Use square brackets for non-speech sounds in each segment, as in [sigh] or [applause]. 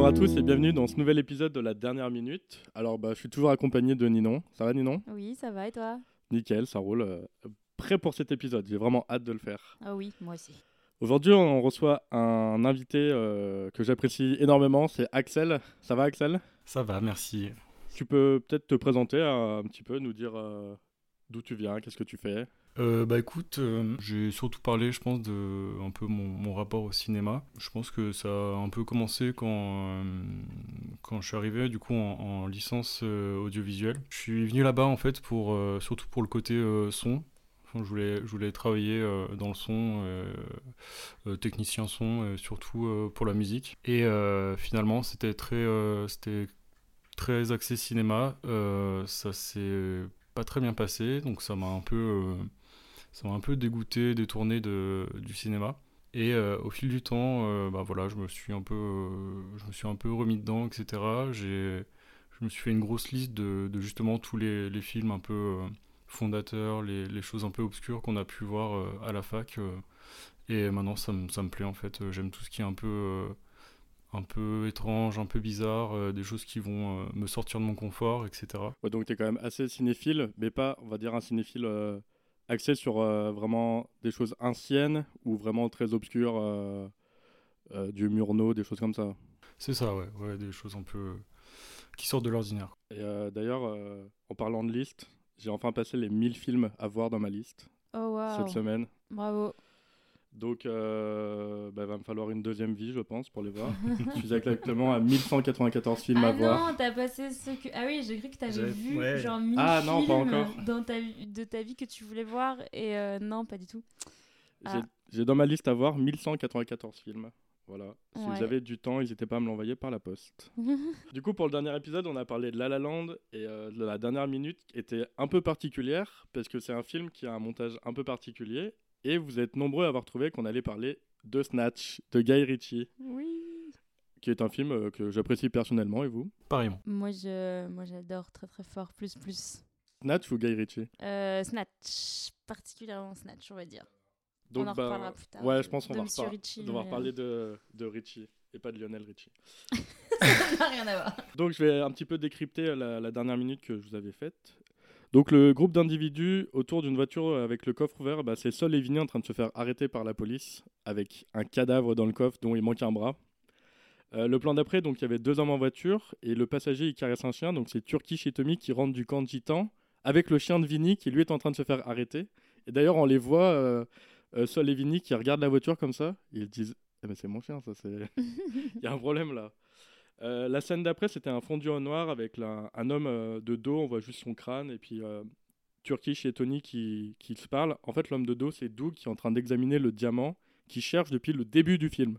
Bonjour à tous et bienvenue dans ce nouvel épisode de la dernière minute. Alors bah, je suis toujours accompagné de Ninon. Ça va Ninon? Oui, ça va et toi? Nickel, ça roule. Euh, prêt pour cet épisode, j'ai vraiment hâte de le faire. Ah oui, moi aussi. Aujourd'hui on reçoit un invité euh, que j'apprécie énormément, c'est Axel. Ça va Axel? Ça va, merci. Tu peux peut-être te présenter euh, un petit peu, nous dire d'où tu viens, qu'est-ce que tu fais? Euh, bah écoute, euh, j'ai surtout parlé, je pense, de un peu mon, rapport au cinéma. Je pense que ça a un peu commencé quand, euh, quand je suis arrivé du coup en, licence audiovisuelle. Je suis venu là-bas en fait pour surtout pour le côté son. je voulais je voulais travailler dans le son, technicien son, surtout pour la musique. Et finalement, c'était très c'était très axé cinéma. ça s'est pas très bien passé, donc ça m'a un peu ça m'a un peu dégoûté, détourné de, du cinéma. Et euh, au fil du temps, euh, bah voilà, je me suis un peu, euh, je me suis un peu remis dedans, etc. J'ai, je me suis fait une grosse liste de, de justement tous les, les, films un peu fondateurs, les, les, choses un peu obscures qu'on a pu voir à la fac. et maintenant, ça, me, ça me plaît en fait. J'aime tout ce qui est un peu, un peu étrange, un peu bizarre, des choses qui vont me sortir de mon confort, etc. Donc tu es quand même assez cinéphile, mais pas, on va dire, un cinéphile axé sur euh, vraiment des choses anciennes ou vraiment très obscures, euh, euh, du Murnau, des choses comme ça. C'est ça, ouais, ouais, des choses un peu qui sortent de l'ordinaire. Et d'ailleurs, en parlant de liste, j'ai enfin passé les 1000 films à voir dans ma liste oh, cette semaine. Bravo. Donc, euh, bah, va me falloir une deuxième vie, je pense, pour les voir. je suis exactement à 1194 films ah à voir. Ah non, t'as passé ce que. Ah oui, j'ai cru que t'avais vu genre 1000 ah, non, pas encore. Dans ta... de ta vie que tu voulais voir. Et euh, non, pas du tout. J'ai dans ma liste à voir 1194 films. Voilà. Si vous avez du temps, n'hésitez pas à me l'envoyer par la poste. [laughs] du coup, pour le dernier épisode, on a parlé de La La Land et euh, la dernière minute était un peu particulière parce que c'est un film qui a un montage un peu particulier et vous êtes nombreux à avoir trouvé qu'on allait parler de Snatch, de Guy Ritchie. Oui. Qui est un film euh, que j'apprécie personnellement, et vous? Pareillement. Moi, je, moi, j'adore très très fort, plus plus. Snatch ou Guy Ritchie? Euh, Snatch, particulièrement Snatch, on va dire. Donc, on en bah, reparlera plus tard. Ouais, je pense qu'on va Ritchie, devoir parler de, de Ritchie et pas de Lionel Richie. ça [laughs] n'a [laughs] rien à voir. Donc je vais un petit peu décrypter la, la, dernière minute que je vous avais faite. Donc le groupe d'individus autour d'une voiture avec le coffre ouvert, bah, c'est Sol et Vinny en train de se faire arrêter par la police avec un cadavre dans le coffre dont il manque un bras. Euh, le plan d'après, donc il y avait deux hommes en voiture et le passager il caresse un chien, donc c'est Turkish et Tommy qui rentrent du camp de gitan avec le chien de Vinny qui lui est en train de se faire arrêter. Et d'ailleurs on les voit, euh, euh, Sol et Vinny qui regardent la voiture comme ça, et ils disent eh ben, c'est mon chien ça, c'est [laughs] [laughs] il y a un problème là. Euh, la scène d'après, c'était un fondu en noir avec un homme euh, de dos, on voit juste son crâne, et puis euh, Turkish et Tony qui, qui se parlent. En fait, l'homme de dos, c'est Doug qui est en train d'examiner le diamant qu'il cherche depuis le début du film.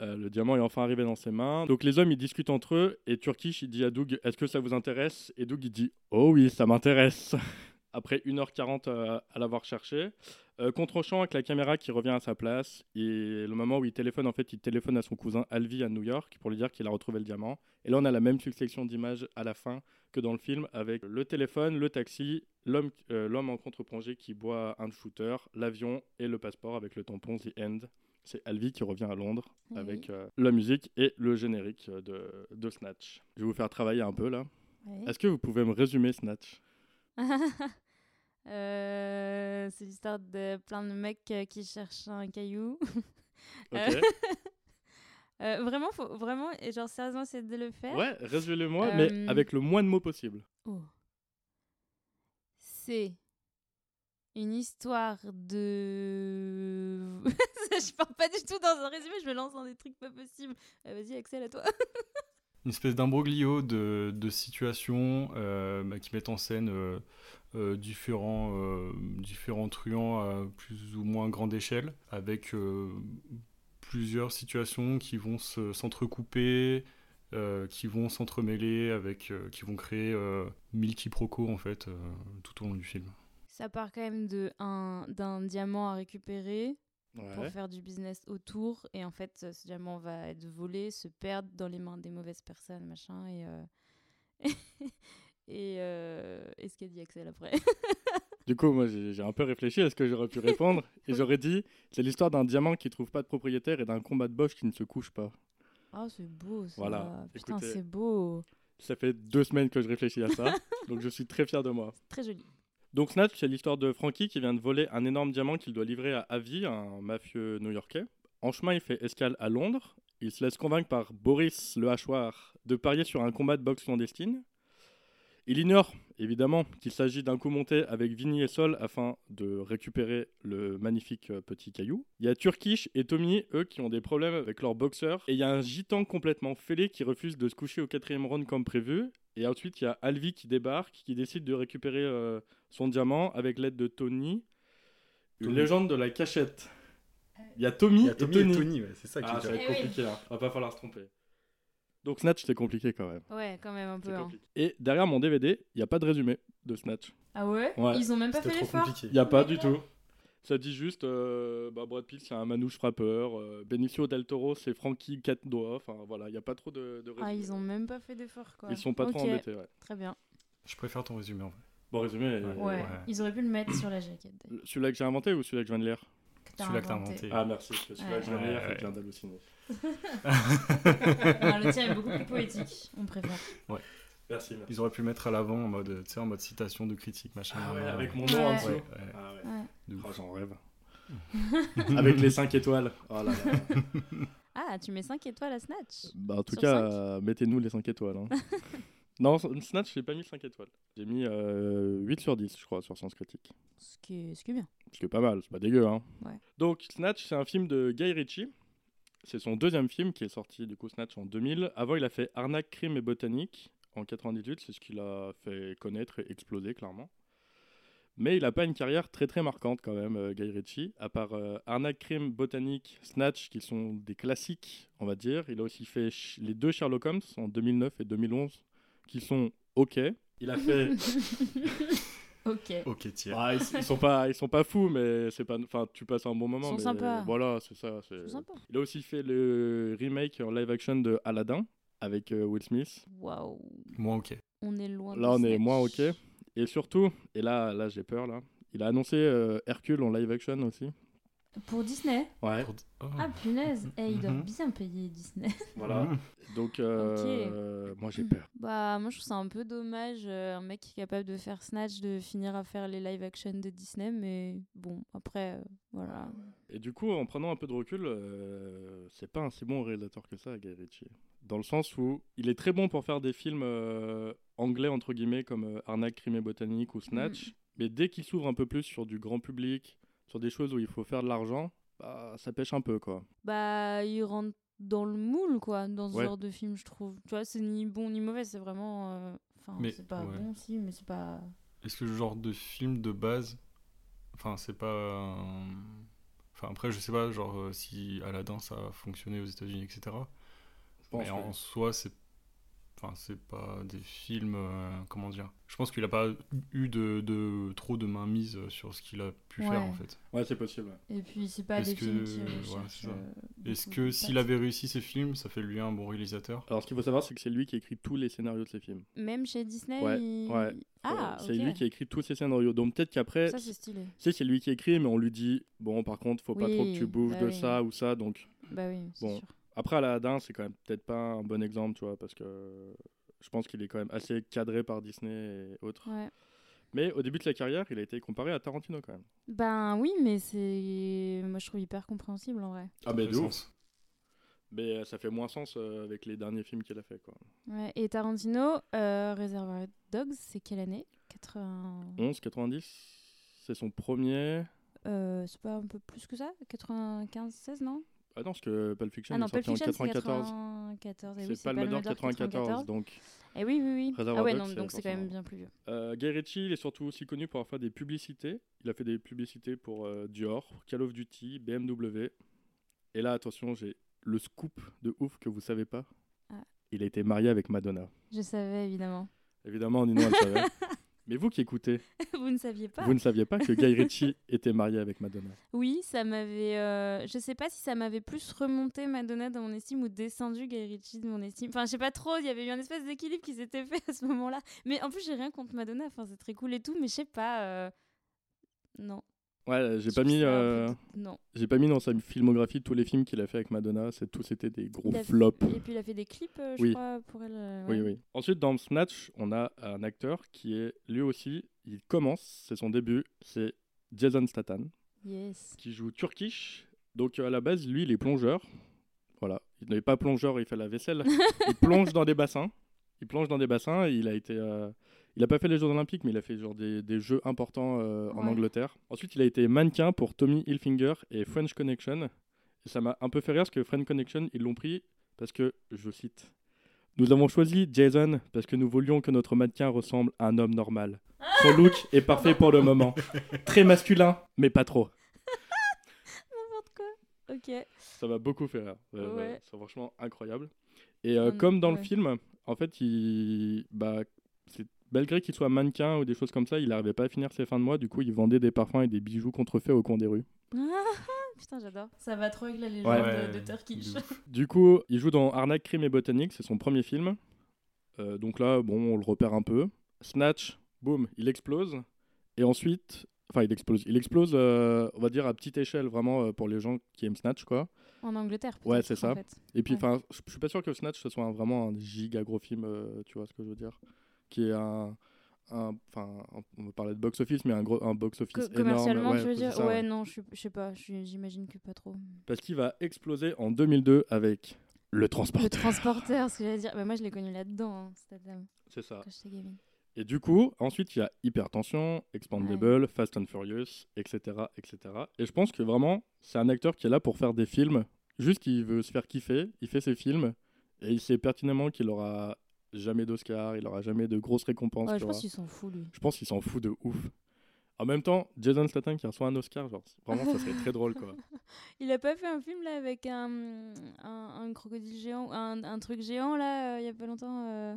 le diamant est enfin arrivé dans ses mains. Donc les hommes, ils discutent entre eux, et Turkish, il dit à Doug, est-ce que ça vous intéresse? Et Doug, il dit, oh oui, ça m'intéresse. Après 1h40 à l'avoir cherché, euh, contre-champ avec la caméra qui revient à sa place et le moment où il téléphone, en fait, il téléphone à son cousin Alvi à New York pour lui dire qu'il a retrouvé le diamant. Et là, on a la même succession d'images à la fin que dans le film avec le téléphone, le taxi, l'homme euh, en contre-plongée qui boit un shooter, l'avion et le passeport avec le tampon The End. C'est Alvi qui revient à Londres avec euh, la musique et le générique de, de, Snatch. Je vais vous faire travailler un peu là. Est-ce que vous pouvez me résumer Snatch? [laughs] Euh, c'est l'histoire de plein de mecs euh, qui cherchent un caillou. [laughs] Euh, vraiment, faut, vraiment, et genre sérieusement, c'est de le faire. Ouais, résume-le-moi, mais avec le moins de mots possible. Oh. C'est une histoire de. [laughs] je parle pas du tout dans un résumé, je me lance dans des trucs pas possibles. Vas-y, Axel, à toi. Une espèce d'imbroglio de, situations bah, qui mettent en scène euh, différents, euh, différents truands à plus ou moins grande échelle, avec euh, plusieurs situations qui vont s'entrecouper, qui vont s'entremêler, avec, qui vont créer mille quiproquos en fait tout au long du film. Ça part quand même d'un diamant à récupérer, pour faire du business autour. Et en fait, ce diamant va être volé, se perdre dans les mains des mauvaises personnes, machin. Et, [laughs] et, euh, et ce qu'a dit Axel après. [laughs] du coup, moi, j'ai un peu réfléchi à ce que j'aurais pu répondre. [laughs] et j'aurais dit c'est l'histoire d'un diamant qui trouve pas de propriétaire et d'un combat de boss qui ne se couche pas. Ah, c'est beau ça. Voilà. Putain, c'est beau. Ça fait deux semaines que je réfléchis à ça, donc je suis très fier de moi. Très joli. Donc Snatch, c'est l'histoire de Frankie qui vient de voler un énorme diamant qu'il doit livrer à Avi, un mafieux new-yorkais. En chemin, il fait escale à Londres. Il se laisse convaincre par Boris le hachoir de parier sur un combat de boxe clandestine. Il ignore évidemment qu'il s'agit d'un coup monté avec Vinny et Sol afin de récupérer le magnifique euh, petit caillou. Il y a Turkish et Tommy, eux, qui ont des problèmes avec leur boxeur. Et il y a un gitan complètement fêlé qui refuse de se coucher au quatrième round comme prévu. Et ensuite, il y a Alvi qui débarque, qui décide de récupérer euh, son diamant avec l'aide de Tony. Une légende de la cachette. Il y a Tommy, et Tony. c'est ça qui ah, ça va être compliqué, hein. va pas falloir se tromper. Donc Snatch, c'est compliqué quand même. Ouais, quand même un peu. Hein. Et derrière mon DVD, il n'y a pas de résumé de Snatch. Ah ouais, Ils ont même pas fait l'effort? Il n'y a pas du tout. Ça dit juste, euh, bah, Brad Pitt c'est un manouche frappeur, euh, Benicio del Toro c'est Frankie quatre doigts, enfin voilà, il n'y a pas trop de, de Ah ils ont même pas fait d'effort quoi. Ils sont pas trop embêtés, ouais. Très bien. Je préfère ton résumé en fait. Bon résumé. Ouais. Ils auraient pu le mettre sur la jaquette. Celui-là que j'ai inventé ou celui-là que je viens de lire celui-là que t'as inventé. Ah, merci. Celui-là que je viens de lire, il vient d'halluciner. le tien est beaucoup plus poétique, on préfère. Ouais. Merci, merci. Ils auraient pu le mettre à l'avant en mode, en mode citation de critique, machin. Ah ouais, avec mon nom en dessous. Ah ouais. Oh, J'en rêve. [laughs] avec les 5 étoiles. Oh là là. Ah, tu mets 5 étoiles à Snatch Bah en tout cas, mettez-nous les 5 étoiles. Hein. [laughs] Non, Snatch, j'ai pas mis 5 étoiles. J'ai mis euh, 8 sur 10, je crois, sur Sens Critique. Ce qui est, ce qui est bien. Ce qui est pas mal, c'est pas dégueu. Hein. Ouais. Donc, Snatch, c'est un film de Guy Ritchie. C'est son deuxième film qui est sorti, du coup, Snatch en 2000. Avant, il a fait Arnaque, Crime et Botanique en 98. C'est ce qu'il a fait connaître et exploser, clairement. Mais il n'a pas une carrière très très marquante quand même, euh, Guy Ritchie. À part euh, Arnaque, Crime, Botanique, Snatch, qui sont des classiques, on va dire. Il a aussi fait les deux Sherlock Holmes en 2009 et 2011 qui sont ok. Il a fait. [laughs] ok. Ok, tiens. Ah, ils, sont [laughs] pas, ils sont pas fous, mais c'est pas. Enfin, tu passes un bon moment. Ils sont sympas. Voilà, c'est ça. C'est... Il a aussi fait le remake en live action de Aladdin avec euh, Will Smith. Waouh. Moins ok. On est loin. Là, on est moins ok. Et surtout, et là, là, j'ai peur là. Il a annoncé euh, Hercule en live action aussi. Pour Disney Ouais. Oh. Ah punaise, et eh, ils doivent mhm. bien payer Disney. [laughs] Voilà. Mhm. Donc, euh, moi j'ai peur. Bah, moi je trouve ça un peu dommage, euh, un mec qui est capable de faire Snatch, de finir à faire les live action de Disney, mais bon, après, euh, voilà. Et du coup, en prenant un peu de recul, c'est pas un si bon réalisateur que ça, Guy Ritchie. Dans le sens où il est très bon pour faire des films anglais, entre guillemets, comme Arnaque, Crime et Botanique ou Snatch, mm. mais dès qu'il s'ouvre un peu plus sur du grand public, sur des choses où il faut faire de l'argent, bah, ça pêche un peu, quoi. Bah, il rentre dans le moule, quoi, dans ce genre de film, je trouve. Tu vois, c'est ni bon ni mauvais, c'est vraiment. Euh, enfin, c'est pas bon, si, mais c'est pas. Est-ce que le genre de film de base. Enfin, c'est pas. Enfin, après, je sais pas, genre, euh, si Aladdin ça a fonctionné aux États-Unis, etc. Mais en soi, c'est Enfin, c'est pas des films. Euh, comment dire Je pense qu'il a pas eu de, de trop de mainmise sur ce qu'il a pu faire en fait. Ouais, c'est possible. Et puis, c'est pas des films qui euh, Est-ce que s'il avait réussi ses films, ça fait lui un bon réalisateur? Alors, ce qu'il faut savoir, c'est que c'est lui qui écrit tous les scénarios de ses films. Même chez Disney Ouais. ouais. Ah, c'est lui qui a écrit tous ses scénarios. Donc, peut-être qu'après. Ça, c'est stylé. c'est lui qui écrit, mais on lui dit Bon, par contre, faut pas trop que tu bouges bah de ça ou ça. Donc. Bah oui, bon. Sûr. Après, Aladdin, c'est quand même peut-être pas un bon exemple, tu vois, parce que je pense qu'il est quand même assez cadré par Disney et autres. Mais au début de sa carrière, il a été comparé à Tarantino quand même. Ben oui, mais c'est. Moi, je trouve hyper compréhensible en vrai. Ah, mais de ouf. Mais euh, ça fait moins sens euh, avec les derniers films qu'il a fait. Quoi. Ouais, et Tarantino, euh, Reservoir Dogs, c'est quelle année? 91, 90 C'est son premier. Euh, c'est pas un peu plus que ça? 95, 16, non? Ah non, parce que Pulp Fiction ah est sorti en 94. C'est pas le d'Or 94, donc. Et eh oui, oui, oui. ah ouais, non, donc c'est quand même bien plus vieux. Euh, Guy Ritchie, il est surtout aussi connu pour avoir fait des publicités. Il a fait des publicités pour euh, Dior, Call of Duty, BMW. Et là, attention, j'ai le scoop de ouf que vous savez pas. Ah. Il a été marié avec Madonna. Je savais, évidemment. Évidemment, Nino, elle savait. Mais vous qui écoutez, [laughs] vous ne saviez pas. Vous ne saviez pas que Guy Ritchie [laughs] était marié avec Madonna. Oui, ça m'avait. Euh, je sais pas si ça m'avait plus remonté Madonna dans mon estime ou descendu Guy Ritchie de mon estime. Enfin, je sais pas trop. Il y avait eu un espèce d'équilibre qui s'était fait à ce moment-là. Mais en plus, j'ai rien contre Madonna. Enfin, c'est très cool et tout. Mais je sais pas. Euh, non. Ouais, j'ai pas mis. Euh, non. J'ai pas mis dans sa filmographie tous les films qu'il a fait avec Madonna. C'est tous c'était des gros flops. Et puis il a fait des clips, euh, je crois, pour elle. Euh, oui, oui. Ensuite, dans Snatch, on a un acteur qui est lui aussi. Il commence, c'est son début. C'est Jason Statham. Yes. Qui joue Turkish. Donc à la base, lui, il est plongeur. Voilà. Il n'est pas plongeur, il fait la vaisselle. [laughs] il plonge dans des bassins. Il plonge dans des bassins et il a été. Il n'a pas fait les Jeux Olympiques, mais il a fait genre des, des jeux importants euh, en Angleterre. Ensuite, il a été mannequin pour Tommy Hilfiger et French Connection. Et ça m'a un peu fait rire parce que French Connection, ils l'ont pris parce que, je cite, Nous avons choisi Jason parce que nous voulions que notre mannequin ressemble à un homme normal. Son look est parfait pour le moment. Très masculin, mais pas trop. [laughs] N'importe quoi. Ok. Ça m'a beaucoup fait rire. C'est franchement incroyable. Et euh, comme dans le film, en fait, il, bah, c'est malgré qu'il soit mannequin ou des choses comme ça, il n'arrivait pas à finir ses fins de mois. Du coup, il vendait des parfums et des bijoux contrefaits au coin des rues. [laughs] Putain, j'adore. Ça va trop avec la légende de, Turkish. Du coup, il joue dans Arnaque, Crime et Botanique, c'est son premier film. Euh, donc là, bon, on le repère un peu. Snatch, boum, il explose. Et ensuite, enfin, il explose. Il explose, euh, on va dire, à petite échelle, vraiment, euh, pour les gens qui aiment Snatch, quoi. En Angleterre, Ouais, c'est ça. Et puis, enfin, je suis pas sûr que Snatch, ce soit vraiment un giga gros film, tu vois ce que je veux dire qui est un, enfin, on va parler de box office, mais un gros, un box office énorme. Commercialement, tu veux dire? Ouais, non, je, je sais pas, j'imagine que pas trop. Parce qu'il va exploser en 2002 avec le transporteur. Le transporteur, ce que j'allais dire. Bah, moi, je l'ai connu là-dedans, hein, C'est ça. Et du coup, ensuite, il y a Hypertension, Expandable, Fast and Furious, etc., etc. Et je pense que vraiment, c'est un acteur qui est là pour faire des films. Juste qu'il veut se faire kiffer, il fait ses films, et il sait pertinemment qu'il aura jamais d'Oscar, il aura jamais de grosses récompenses. je pense qu'il s'en fout, lui. Je pense qu'il s'en fout de ouf. En même temps, Jason Statham qui reçoit un Oscar, genre, vraiment, ça serait très drôle, quoi. [laughs] Il a pas fait un film, là, avec un, un, crocodile géant, un, un, truc géant, là, euh, il y a pas longtemps euh,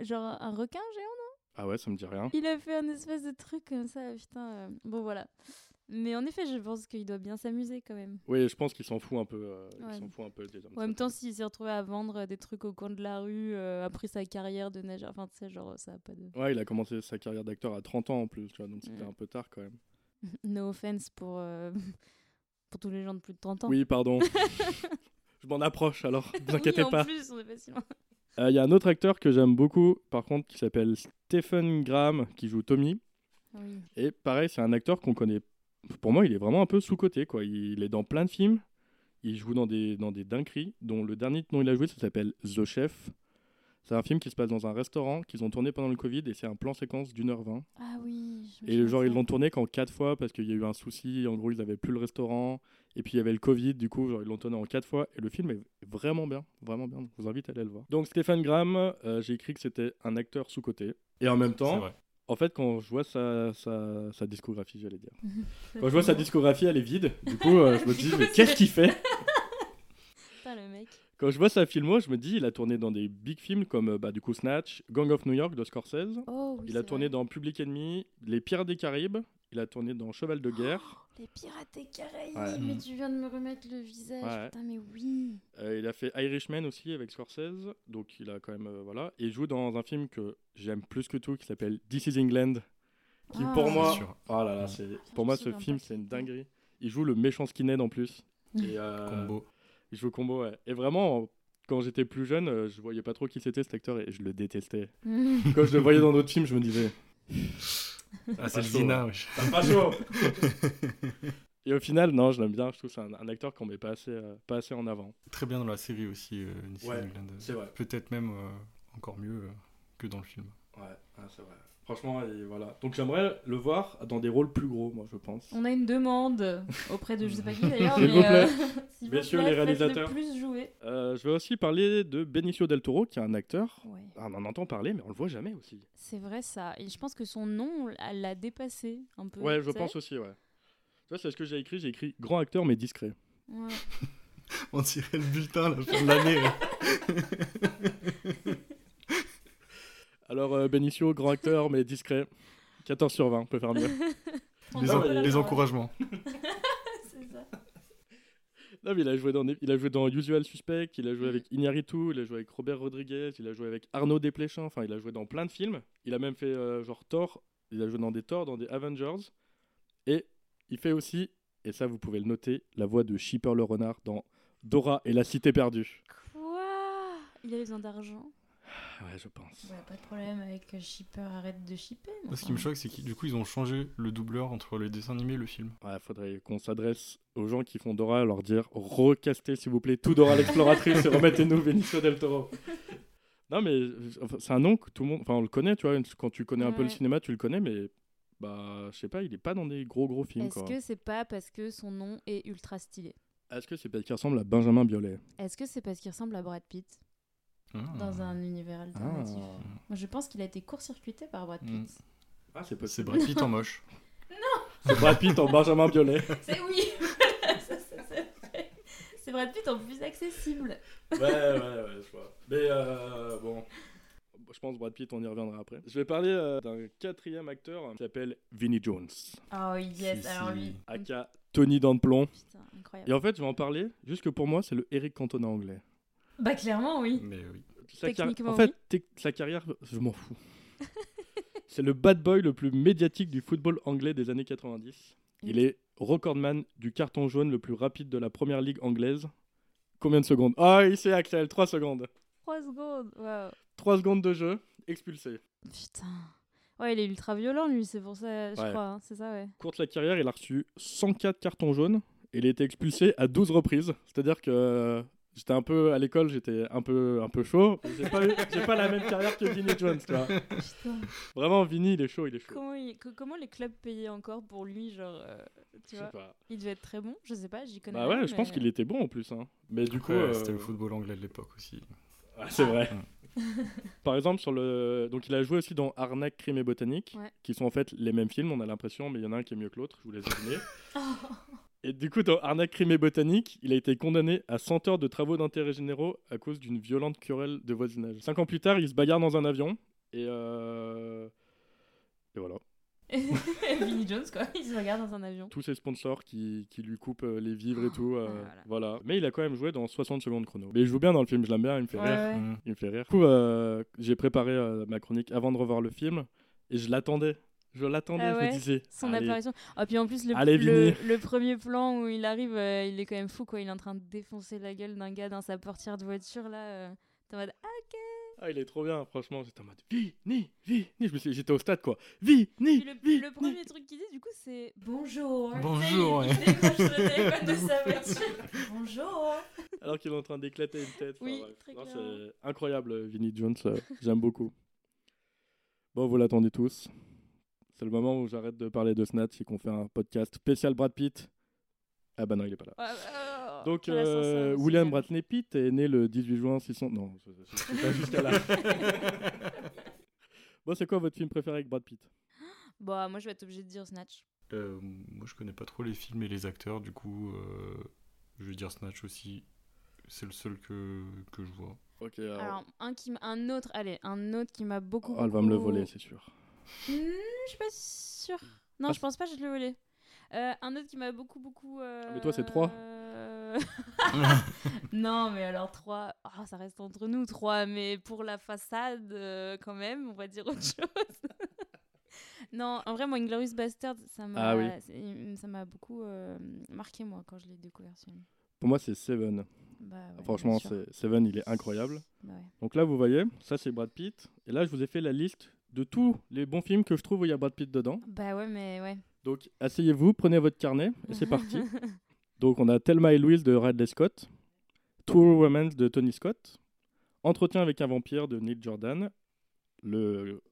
Genre un requin géant, non? Ah ouais, ça me dit rien. Il a fait un espèce de truc comme ça, putain. Euh, bon, voilà. Mais en effet, je pense qu'il doit bien s'amuser quand même. Oui, je pense qu'il s'en fout un peu. Euh, il s'en fout un peu En même temps, s'il s'est retrouvé à vendre des trucs au coin de la rue euh, après sa carrière de nageur, enfin, tu sais, genre, ça a pas de. Ouais, il a commencé sa carrière d'acteur à 30 ans en plus, tu vois, donc c'était un peu tard quand même. [laughs] No offense pour, euh, [laughs] pour tous les gens de plus de 30 ans. Oui, pardon. [laughs] je m'en approche alors, ne vous inquiétez pas. En plus, on est pas si loin. Il y a un autre acteur que j'aime beaucoup, par contre, qui s'appelle Stephen Graham, qui joue Tommy. Oui. Et pareil, c'est un acteur qu'on connaît pour moi, il est vraiment un peu sous-côté. quoi. Il est dans plein de films. Il joue dans des, dans des dingueries, dont le dernier dont il a joué, ça s'appelle The Chef. C'est un film qui se passe dans un restaurant qu'ils ont tourné pendant le Covid et c'est un plan séquence d'une heure vingt. Ah oui. Et genre, ils l'ont tourné qu'en quatre fois parce qu'il y a eu un souci. En gros, ils n'avaient plus le restaurant. Et puis, il y avait le Covid. Du coup, genre, ils l'ont tourné en quatre fois. Et le film est vraiment bien. Vraiment bien. je vous invite à aller le voir. Donc, Stéphane Graham, euh, j'ai écrit que c'était un acteur sous-côté. Et en même temps, en fait, quand je vois sa, sa, sa discographie, j'allais dire. quand je vois sa discographie, elle est vide. Du coup, euh, je me [laughs] dis, mais qu'est-ce qu'il fait? [laughs] Le mec. Quand je vois sa filmo, je me dis, il a tourné dans des big films comme euh, bah, du coup Snatch, Gang of New York de Scorsese. Oh, il a tourné dans Public Enemy, Les Pirates des Caraïbes. Il a tourné dans Cheval de guerre. Oh, les Pirates des Caraïbes, mais tu viens de me remettre le visage. Putain, mais oui. Euh, il a fait Irishman aussi avec Scorsese, donc il a quand même euh, voilà. Et il joue dans un film que j'aime plus que tout, qui s'appelle This Is England, qui ah, pour moi, oh là là, c'est pour moi ce film c'est une dinguerie. Il joue le méchant skinhead en plus. Et, euh, combo. Il joue combo, ouais. Et vraiment, quand j'étais plus jeune, je voyais pas trop qui c'était cet acteur et je le détestais. [laughs] quand je le voyais dans d'autres films, je me disais. Ah, c'est le Dina, Pas chaud [laughs] Et au final, non, je l'aime bien. Je trouve que c'est un, acteur qu'on met pas assez, euh, pas assez en avant. Très bien dans la série aussi, euh, ouais, c'est vrai. Peut-être même euh, encore mieux que dans le film. Ouais, c'est vrai. Franchement, et voilà. Donc j'aimerais le voir dans des rôles plus gros, moi, je pense. On a une demande auprès de je sais pas qui d'ailleurs, mais euh, [laughs] messieurs les réalisateurs. Plus jouer. Euh, je vais aussi parler de Benicio del Toro, qui est un acteur. on en entend parler, mais on le voit jamais aussi. C'est vrai ça. Et je pense que son nom l'a dépassé un peu. Ouais, je pense aussi, ouais. Tu vois, c'est ce que j'ai écrit. J'ai écrit grand acteur mais discret. Ouais. [laughs] on tirait le bulletin à la fin de l'année. [laughs] Alors, euh, Benicio, grand acteur, mais discret. 14 sur 20, on peut faire mieux. [laughs] les, encouragements. [laughs] C'est ça. Non, mais il a, joué dans, il a joué dans Usual Suspect, il a joué avec Iñárritu, il a joué avec Robert Rodriguez, il a joué avec Arnaud Desplechin, enfin, il a joué dans plein de films. Il a même fait euh, genre Thor, il a joué dans des Thor, dans des Avengers. Et Il fait aussi, et ça vous pouvez le noter, la voix de Shipper le renard dans Dora et la cité perdue. Quoi? Il a besoin d'argent? Ouais, je pense. Ouais, pas de problème avec Shipper, arrête de shipper. Ce qui me choque, c'est que du coup, ils ont changé le doubleur entre les dessins animés et le film. Ouais, faudrait qu'on s'adresse aux gens qui font Dora, leur dire recastez s'il vous plaît tout Dora l'exploratrice et remettez-nous Benicio del Toro. [laughs] non, mais c'est un nom que tout le monde. Enfin, on le connaît, tu vois. Quand tu connais un peu le cinéma, tu le connais, mais bah, je sais pas, il est pas dans des gros gros films. Est-ce que c'est pas parce que son nom est ultra stylé? Est-ce que c'est parce qu'il ressemble à Benjamin Biolay? Est-ce que c'est parce qu'il ressemble à Brad Pitt? Ah. dans un univers alternatif. Ah. Moi, je pense qu'il a été court-circuité par Brad Pitt. Mm. Ah, c'est possible. C'est Brad Pitt en moche. [laughs] non C'est Brad Pitt en Benjamin Biolay. [laughs] C'est oui [laughs] C'est Brad Pitt en plus accessible. ouais, ouais, ouais, je vois. Mais euh, bon, je pense Brad Pitt, on y reviendra après. Je vais parler euh, d'un quatrième acteur qui s'appelle Vinnie Jones. Oh yes, alors lui. Aka Tony dans Putain, incroyable. Et en fait, je vais en parler, juste que pour moi, c'est le Eric Cantona anglais. Bah clairement oui. Mais oui. Techniquement, en fait, sa carrière, je m'en fous. [laughs] c'est le bad boy le plus médiatique du football anglais des années 90. Il est recordman du carton jaune le plus rapide de la première ligue anglaise. Combien de secondes? Ah, oh, ici Axel, 3 secondes. 3 secondes, waouh. 3 secondes de jeu, expulsé. Putain. Ouais, il est ultra violent lui, c'est pour ça, je crois, hein, c'est ça, ouais. Courte la carrière, il a reçu 104 cartons jaunes et il a été expulsé à 12 reprises. C'est-à-dire que J'étais un peu à l'école, j'étais un peu un peu chaud. J'ai pas, pas la même carrière que Vinny Jones, tu vois. Vraiment, Vinny, il est chaud, il est chaud. Comment, comment les clubs payaient encore pour lui, genre, euh, tu vois Il devait être très bon, je sais pas, j'y connais. Bah ouais, je pense qu'il était bon en plus. Hein. Mais du coup, c'était le euh, football anglais de l'époque aussi. c'est vrai. [laughs] Par exemple, sur le, donc il a joué aussi dans Arnaque, Crime et Botanique, qui sont en fait les mêmes films, on a l'impression, mais il y en a un qui est mieux que l'autre. Je vous laisse deviner. [laughs] Et du coup, dans Arnaque, crime et botanique, il a été condamné à 100 heures de travaux d'intérêt généraux à cause d'une violente querelle de voisinage. Cinq ans plus tard, il se bagarre dans un avion et, euh... et voilà. [laughs] [laughs] Vinnie Jones, quoi, il se regarde dans un avion. Tous ses sponsors qui, qui lui coupent euh, les vivres et oh, tout. Euh, voilà. Mais il a quand même joué dans 60 secondes chrono. Mais il joue bien dans le film, je l'aime bien, il me fait rire. Mmh. Il me fait rire. Du coup, euh, j'ai préparé ma chronique avant de revoir le film et je l'attendais. Je l'attendais, ah je me disais. Son apparition. Ah, puis en plus, le, le, premier plan où il arrive, euh, il est quand même fou, quoi. Il est en train de défoncer la gueule d'un gars dans sa portière de voiture, là. Euh. T'es en mode, ah, ok. Ah, il est trop bien, franchement. J'étais en mode, vi, ni, vi, ni. J'étais au stade, quoi. Vi, ni. le, vi, le premier truc qu'il dit, du coup, c'est bonjour. Bonjour, ouais. Il décroche le téléphone de sa voiture. [laughs] bonjour. Alors qu'il est en train d'éclater une tête. Oui, très C'est incroyable, Vinnie Jones. J'aime beaucoup. Bon, vous l'attendez tous. C'est le moment où j'arrête de parler de Snatch et qu'on fait un podcast spécial Brad Pitt. Ah bah non, il est pas là. Euh, Donc, euh, William Bradley Pitt est né le 18 juin 600. Non, suis pas jusqu'à là. [laughs] bon, c'est quoi votre film préféré avec Brad Pitt? Bah, moi, je vais être obligé de dire Snatch. Euh, moi, je connais pas trop les films et les acteurs, du coup, je vais dire Snatch aussi. C'est le seul que, que je vois. Ok. alors, un, qui un autre, allez, un autre qui m'a beaucoup, oh, Elle va me le voler, c'est sûr. Hmm, je suis pas sûre. Non, ah, je pense pas je l'ai volé. Euh, un autre qui m'a beaucoup, beaucoup. Euh, mais toi, c'est 3 [laughs] Non, mais alors 3. Ah, ça reste entre nous 3, mais pour la façade, euh, quand même, on va dire autre [laughs] chose. non, en vrai, moi, Inglorious Bastard, ça m'a ah, oui. beaucoup marqué, moi, quand je l'ai découvert. Pour moi, c'est Seven. Bah, Franchement, Seven, il est incroyable. Bah, Donc là, vous voyez, ça, c'est Brad Pitt. Et là, je vous ai fait la liste de tous les bons films que je trouve où il y a Brad Pitt dedans. Bah ouais, mais ouais. Donc asseyez-vous, prenez votre carnet et c'est parti. [laughs] Donc on a Thelma et Louise de Radley Scott, True Romance de Tony Scott, Entretien avec un vampire de Neil Jordan, le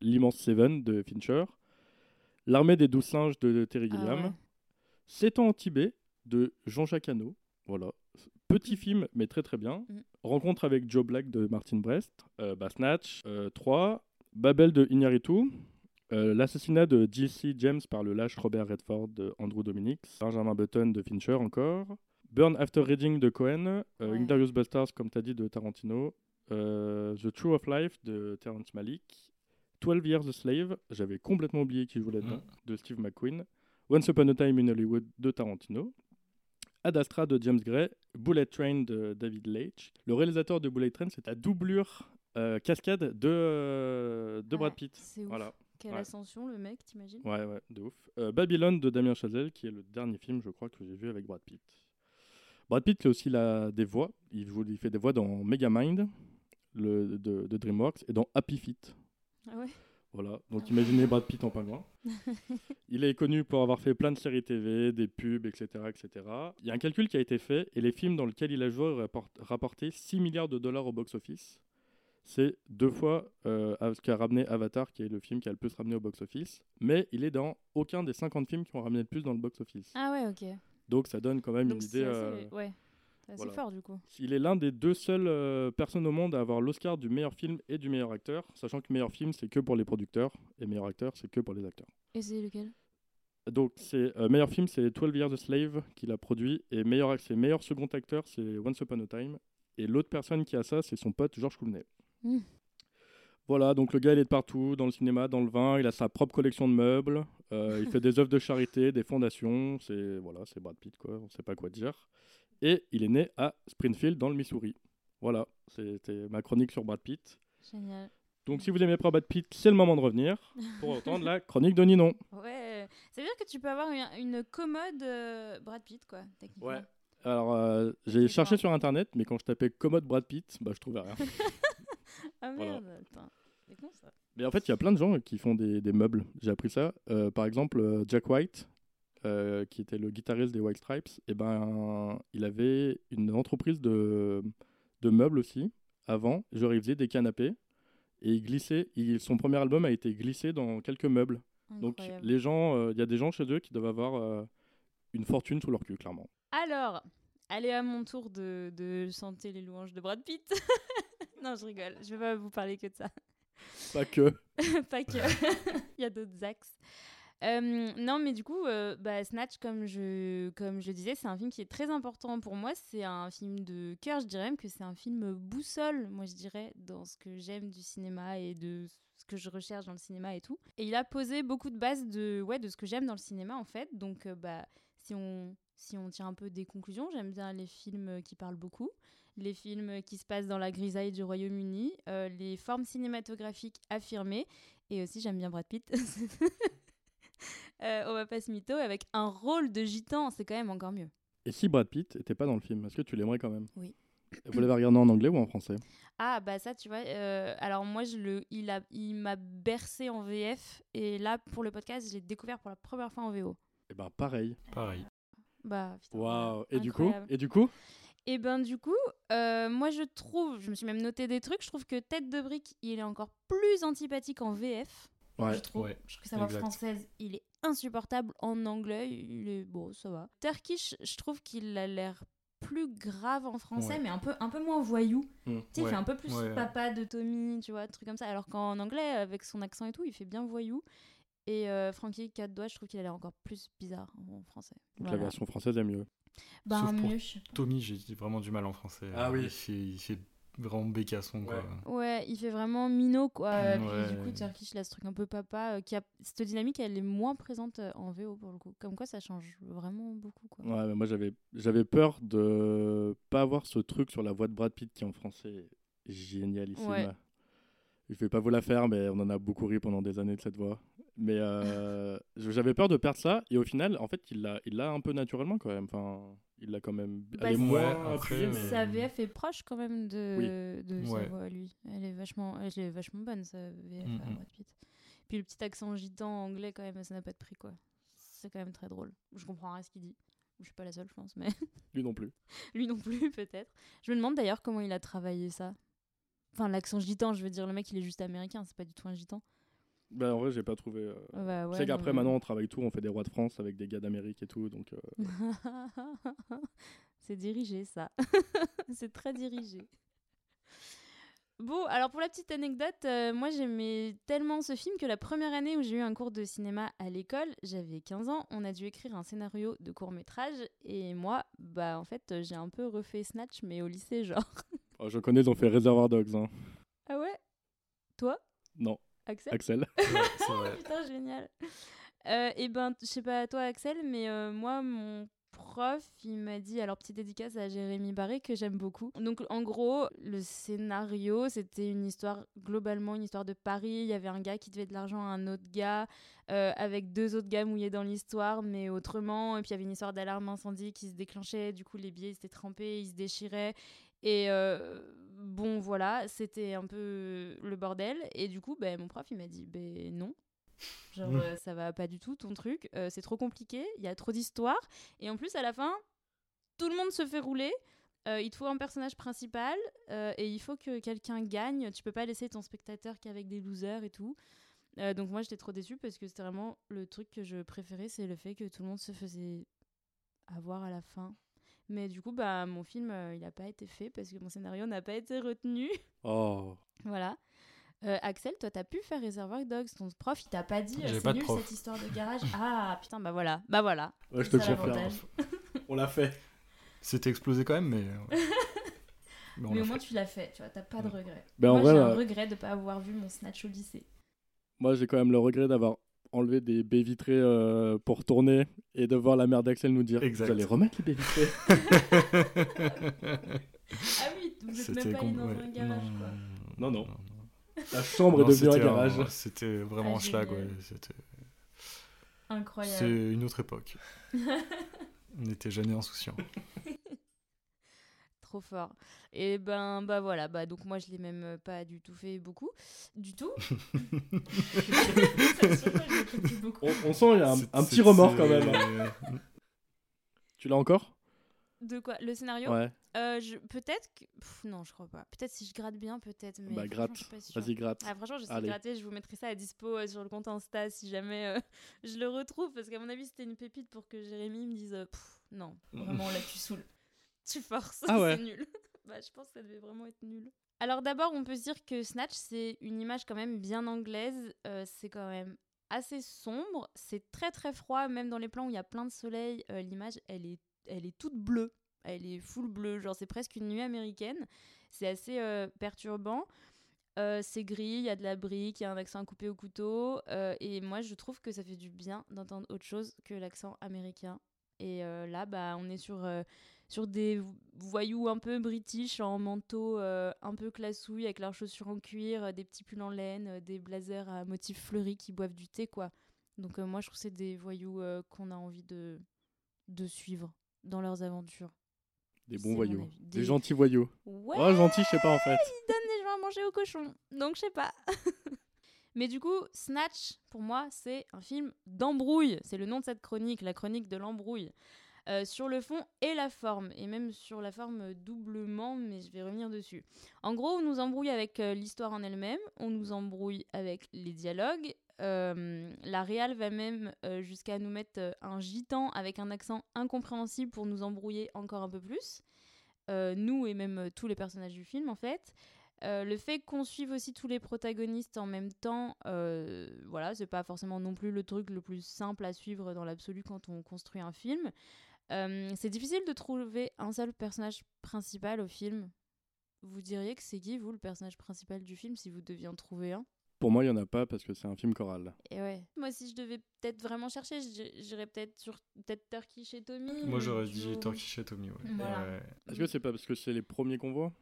l'immense Seven de Fincher, L'armée des douze singes de Terry ah Gilliam, Sept ans en Tibet de Jean-Jacques Hano, voilà. Petit film, mais très très bien. Mm. Rencontre avec Joe Black de Martin Brest, euh, bah, Snatch, 3, euh, Babel de Iñárritu, euh, l'assassinat de J.C. James par le lâche Robert Redford de Andrew Dominic, Benjamin Button de Fincher encore, Burn After Reading de Cohen, euh, Inglorious Bastards comme tu as dit de Tarantino, euh, The True of Life de Terrence Malick, 12 Years a Slave, j'avais complètement oublié qui jouait là-dedans, mm. de Steve McQueen, Once Upon a Time in Hollywood de Tarantino, Ad Astra de James Gray, Bullet Train de David Leitch. Le réalisateur de Bullet Train, c'est la doublure euh, cascade de, euh, de Brad Pitt. Voilà. Quelle ascension, le mec, t'imagines? Ouais, ouais, de ouf. Euh, Babylone de Damien Chazelle, qui est le dernier film, je crois, que j'ai vu avec Brad Pitt. Brad Pitt, il aussi la, des voix. Il, il fait des voix dans Megamind le, de, de DreamWorks et dans Happy Feet. Ah ouais? Voilà, donc imaginez Brad Pitt en pingouin. [laughs] il est connu pour avoir fait plein de séries TV, des pubs, etc., etc. Il y a un calcul qui a été fait et les films dans lesquels il a joué auraient rapporté 6 milliards de dollars au box-office. C'est deux fois euh, ce qu'a ramené Avatar, qui est le film qui a le plus ramené au box-office. Mais il est dans aucun des 50 films qui ont ramené le plus dans le box-office. Ah ouais, ok. Donc ça donne quand même une idée. Euh, ouais. C'est assez fort du coup. Il est l'un des deux seules euh, personnes au monde à avoir l'Oscar du meilleur film et du meilleur acteur, sachant que meilleur film c'est que pour les producteurs et meilleur acteur c'est que pour les acteurs. Et c'est lequel? Donc c'est euh, meilleur film c'est 12 Years a Slave qu'il a produit et meilleur c'est meilleur second acteur c'est Once Upon a Time et l'autre personne qui a ça c'est son pote George Clooney. Hmm. Voilà, donc le gars il est de partout, dans le cinéma, dans le vin, il a sa propre collection de meubles, euh, il [laughs] fait des œuvres de charité, des fondations, c'est voilà, c'est Brad Pitt quoi, on sait pas quoi dire. Et il est né à Springfield, dans le Missouri. Voilà, c'était ma chronique sur Brad Pitt. Génial. Donc si vous aimez pas Brad Pitt, c'est le moment de revenir pour [laughs] entendre la chronique de Ninon. Ouais, ça veut dire que tu peux avoir une, commode euh, Brad Pitt, quoi, techniquement. Ouais. Alors, euh, j'ai cherché sur internet, mais quand je tapais commode Brad Pitt, bah, je trouvais rien. [laughs] ah merde, attends. C'est con ça. Mais en fait, il y a plein de gens qui font des, des meubles. J'ai appris ça. Euh, par exemple, Jack White, euh, qui était le guitariste des White Stripes, et eh ben, il avait une entreprise de, de meubles aussi, avant. Genre, il faisait des canapés, et il glissait, son premier album a été glissé dans quelques meubles. Donc, les gens, euh, il y a des gens chez eux qui doivent avoir euh, une fortune sous leur cul, clairement. Alors, allez à mon tour de, de chanter les louanges de Brad Pitt. [laughs] [laughs] non, je rigole, je vais pas vous parler que de ça. Pas que. [laughs] pas que. [laughs] Il y a d'autres axes. Euh, non, mais du coup, euh, bah, Snatch, comme je, comme je disais, c'est un film qui est très important pour moi. C'est un film de cœur, je dirais même que c'est un film boussole, moi je dirais, dans ce que j'aime du cinéma et de ce que je recherche dans le cinéma et tout. Et il a posé beaucoup de bases de, ouais, de ce que j'aime dans le cinéma en fait. Donc, euh, bah, si on, si on tire un peu des conclusions, j'aime bien les films qui parlent beaucoup les films qui se passent dans la grisaille du Royaume-Uni, les formes cinématographiques affirmées, et aussi j'aime bien Brad Pitt. [laughs] euh, on va pas se mytho, avec un rôle de gitan, c'est quand même encore mieux. Et si Brad Pitt était pas dans le film, est-ce que tu l'aimerais quand même? Oui. Vous l'avez regardé en anglais ou en français? Ah bah ça tu vois, euh, alors moi je le, il a, il m'a bercé en VF et là pour le podcast j'ai découvert pour la première fois en VO. Et eh ben pareil. Pareil. Bah. Waouh. Et du coup? Et du coup? Et ben du coup, euh, moi je trouve, je me suis même noté des trucs, je trouve que Tête de Brique, il est encore plus antipathique en VF. Ouais, je trouve. je trouve que sa voix française, il est insupportable en anglais. Il est bon, ça va. Turkish, je trouve qu'il a l'air plus grave en français, mais un peu, un peu moins voyou. Mmh. Tu sais, il fait un peu plus papa de Tommy, tu vois, truc comme ça. Alors qu'en anglais, avec son accent et tout, il fait bien voyou. Et euh, Frankie 4 doigts, je trouve qu'il a l'air encore plus bizarre en français. Donc la version française est mieux. Bah, mieux. Tommy, j'ai vraiment du mal en français. Ah oui. il fait vraiment bécasson quoi. Ouais, il fait vraiment minot quoi. du coup, Turkish, il a ce truc un peu papa euh, qui a cette dynamique, elle est moins présente euh, en VO pour le coup. Comme quoi, ça change vraiment beaucoup quoi. Ouais, mais moi j'avais j'avais peur de pas avoir ce truc sur la voix de Brad Pitt qui en français est génialissime. Ouais. Je vais pas vous la faire, mais on en a beaucoup ri pendant des années de cette voix. Mais euh, j'avais peur de perdre ça, et au final, en fait, il l'a il l'a un peu naturellement quand même. Enfin, il l'a quand même. Bah, elle est moins après, Sa VF est proche quand même de, de sa voix, lui. Elle est vachement, elle est vachement bonne, sa VF mm -hmm. Puis le petit accent gitan anglais, quand même, ça n'a pas de prix, quoi. C'est quand même très drôle. Je comprends rien ce qu'il dit. Je suis pas la seule, je pense, mais. [laughs] Lui non plus. lui non plus, [laughs] peut-être. Je me demande d'ailleurs comment il a travaillé ça. Enfin, l'accent gitan, je veux dire, le mec, il est juste américain, c'est pas du tout un gitan. Bah, en vrai, j'ai pas trouvé. Euh... Bah, ouais, qu'après, maintenant, on travaille tout, on fait des rois de France avec des gars d'Amérique et tout. donc... Euh, [laughs] c'est dirigé, ça. [laughs] c'est très dirigé. Bon, alors pour la petite anecdote, euh, moi j'aimais tellement ce film que la première année où j'ai eu un cours de cinéma à l'école, j'avais 15 ans, on a dû écrire un scénario de court métrage et moi, bah en fait, j'ai un peu refait Snatch mais au lycée genre. Oh, je connais, ils ont fait Reservoir Dogs. Hein. Ah ouais? Toi? Non. Axel? Axel. [laughs] Putain, génial. Euh, et ben, je sais pas toi, Axel, mais euh, moi, mon prof, il m'a dit, alors petite dédicace à Jérémy Barré que j'aime beaucoup. Donc en gros, le scénario, c'était une histoire, globalement une histoire de Paris. Il y avait un gars qui devait de l'argent à un autre gars, euh, avec deux autres gars mouillés dans l'histoire, mais autrement. Et puis il y avait une histoire d'alarme incendie qui se déclenchait, du coup les billets étaient trempés, ils se déchiraient. Et euh, bon, voilà, c'était un peu le bordel. Et du coup, ben, mon prof, il m'a dit, ben non, Genre, mmh. euh, ça va pas du tout ton truc, euh, c'est trop compliqué, il y a trop d'histoires. Et en plus, à la fin, tout le monde se fait rouler. Euh, il te faut un personnage principal et il faut que quelqu'un gagne. Tu peux pas laisser ton spectateur qu'avec des losers et tout. donc moi j'étais trop déçue parce que c'était vraiment le truc que je préférais, c'est le fait que tout le monde se faisait avoir à la fin. Mais du coup, bah, mon film, il a pas été fait parce que mon scénario n'a pas été retenu. [laughs] Oh. voilà. Euh, Axel, toi, t'as pu faire Reservoir Dogs. Ton prof, il t'a pas dit euh, c'est nul cette histoire de garage. ah putain, bah voilà, bah voilà. Ouais, je te confirme. [laughs] On l'a fait. C'était explosé quand même, mais. [laughs] mais, au moins tu l'as fait, tu vois, t'as pas de regret. Ben, moi, j'ai un euh, regret de pas avoir vu mon snatch au lycée. Moi, j'ai quand même le regret d'avoir enlevé des baies vitrées pour tourner et de voir la mère d'Axel nous dire Vous allez remettre les baies vitrées [laughs] Ah oui, vous êtes même pas allé dans un garage, quoi. non. non. non. La chambre est devenue un garage. [laughs] C'était vraiment un schlag, ouais. C'était. Incroyable. C'est une autre époque. [laughs] On était jeunes et insouciants. Trop fort. Et ben, bah voilà, bah donc moi je l'ai même pas du tout fait beaucoup. Du tout. [laughs] on, sent il y a un, petit remords quand même. Hein. [laughs] tu l'as encore? De quoi? Le scénario? Ouais. Euh, peut-être que. non, je crois pas. Peut-être si je gratte bien, peut-être. Mais bah, gratte. Vas-y, gratte. Ah, franchement, je sais gratter. Je vous mettrai ça à dispo euh, sur le compte Insta si jamais euh, [laughs] je le retrouve. Parce qu'à mon avis, c'était une pépite pour que Jérémy me dise Non, vraiment, là, tu saoules. Tu forces. Ah [laughs] ouais. c'est nul. [laughs] bah, je pense que ça devait vraiment être nul. Alors, d'abord, on peut se dire que Snatch, c'est une image quand même bien anglaise. c'est quand même assez sombre. C'est très, très froid. Même dans les plans où il y a plein de soleil, l'image, elle est, elle est toute bleue. Elle est full bleue, genre c'est presque une nuit américaine. C'est assez euh, perturbant. Euh, c'est gris, il y a de la brique, il y a un accent coupé au couteau. Euh, et moi, je trouve que ça fait du bien d'entendre autre chose que l'accent américain. Et là, bah, on est sur, sur des voyous un peu british, en manteau un peu classouille, avec leurs chaussures en cuir, des petits pulls en laine, des blazers à motifs fleuris qui boivent du thé, quoi. Donc moi, je trouve que c'est des voyous qu'on a envie de, de suivre dans leurs aventures. Des bons voyous. Des... gentils voyous. Ouais. Oh, gentils, je sais pas en fait. Ils donnent des gens à manger aux cochons. Donc, je sais pas. [laughs] Mais du coup, Snatch, pour moi, c'est un film d'embrouille. C'est le nom de cette chronique, la chronique de l'embrouille. Euh, sur le fond et la forme, et même sur la forme doublement, mais je vais revenir dessus. En gros, on nous embrouille avec euh, l'histoire en elle-même, on nous embrouille avec les dialogues, euh, la réal va même euh, jusqu'à nous mettre euh, un gitan avec un accent incompréhensible pour nous embrouiller encore un peu plus. nous et même tous les personnages du film en fait. le fait qu'on suive aussi tous les protagonistes en même temps, voilà, c'est pas forcément non plus le truc le plus simple à suivre dans l'absolu quand on construit un film. C'est difficile de trouver un seul personnage principal au film. Vous diriez que c'est qui, vous, le personnage principal du film, si vous deviez en trouver un? Pour moi, il n'y en a pas parce que c'est un film choral. Et ouais. Moi, si je devais peut-être vraiment chercher, j'irais peut-être sur peut-être Turkish chez Tommy. Moi, j'aurais dit Turkish chez Tommy, ouais. Est-ce que c'est pas parce que c'est les premiers qu'on voit?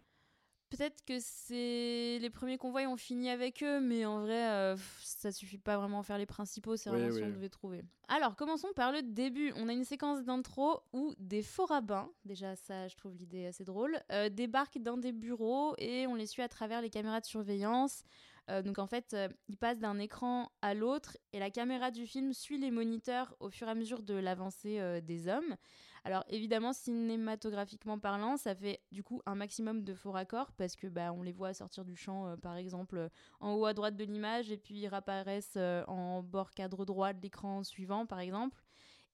Peut-être que c'est les premiers convois ont fini avec eux, mais en vrai, euh, ça suffit pas vraiment à faire les principaux, c'est vraiment ce qu'on devait trouver. Alors, commençons par le début. On a une séquence d'intro où des faux rabbins, déjà ça je trouve l'idée assez drôle, euh, débarquent dans des bureaux et on les suit à travers les caméras de surveillance. Euh, donc en fait, euh, il passe d'un écran à l'autre et la caméra du film suit les moniteurs au fur et à mesure de l'avancée des hommes. Alors évidemment, cinématographiquement parlant, ça fait du coup un maximum de faux raccords parce que bah, on les voit sortir du champ, par exemple, en haut à droite de l'image et puis ils réapparaissent en bord cadre droit de l'écran suivant, par exemple.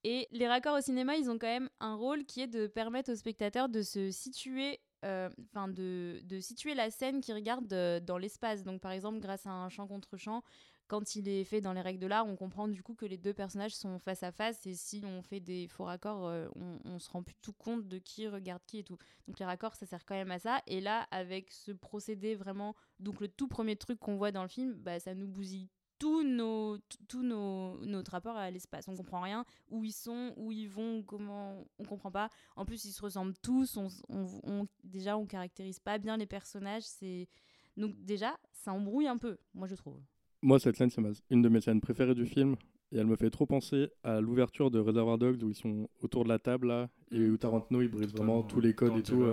Et les raccords au cinéma, ils ont quand même un rôle qui est de permettre aux spectateurs de se situer euh, enfin de, de, situer la scène qui regarde euh, dans l'espace. Donc par exemple, grâce à un champ contre champ, quand il est fait dans les règles de l'art, on comprend du coup que les deux personnages sont face à face et si on fait des faux raccords, euh, on, on, se rend plus tout compte de qui regarde qui et tout. Donc les raccords, ça sert quand même à ça. Et là, avec ce procédé vraiment, donc le tout premier truc qu'on voit dans le film, bah, ça nous bousille tous nos, tous nos, notre rapport à l'espace. On comprend rien, où ils sont, où ils vont, comment, on comprend pas. En plus, ils se ressemblent tous. On, on, déjà, on caractérise pas bien les personnages. C'est donc déjà, ça embrouille un peu, moi je trouve. Moi, cette scène, c'est une de mes scènes préférées du film. Et elle me fait trop penser à l'ouverture de Reservoir Dogs où ils sont autour de la table là et où Tarantino il brise vraiment tous les codes et tout.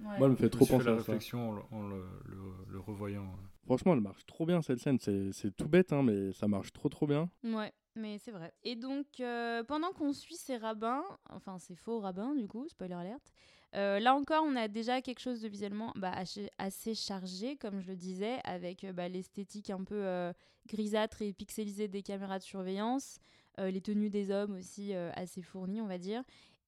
Moi, elle me fait trop penser la réflexion en, le, le, revoyant. Franchement, elle marche trop bien cette scène. C'est tout bête, hein, mais ça marche trop trop bien. Ouais, mais c'est vrai. Et donc, euh, pendant qu'on suit ces rabbins, enfin ces faux rabbins du coup, spoiler alerte, euh, là encore, on a déjà quelque chose de visuellement bah, assez, chargé, comme je le disais, avec euh, bah, l'esthétique un peu euh, grisâtre et pixelisée des caméras de surveillance, les tenues des hommes aussi assez fournies, on va dire.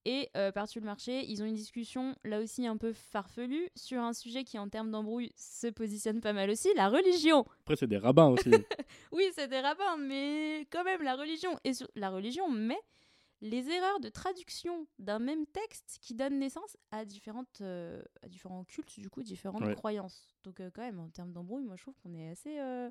Et par-dessus le marché, ils ont une discussion là aussi un peu farfelue sur un sujet qui, en termes d'embrouille, se positionne pas mal aussi la religion. Après, c'est des rabbins aussi. [laughs] oui, c'est des rabbins, mais quand même, la religion. Et sur la religion, mais les erreurs de traduction d'un même texte qui donnent naissance à, différentes, euh, à différents cultes, du coup, différentes croyances. Donc, euh, quand même, en termes d'embrouille, moi, je trouve qu'on est assez, euh,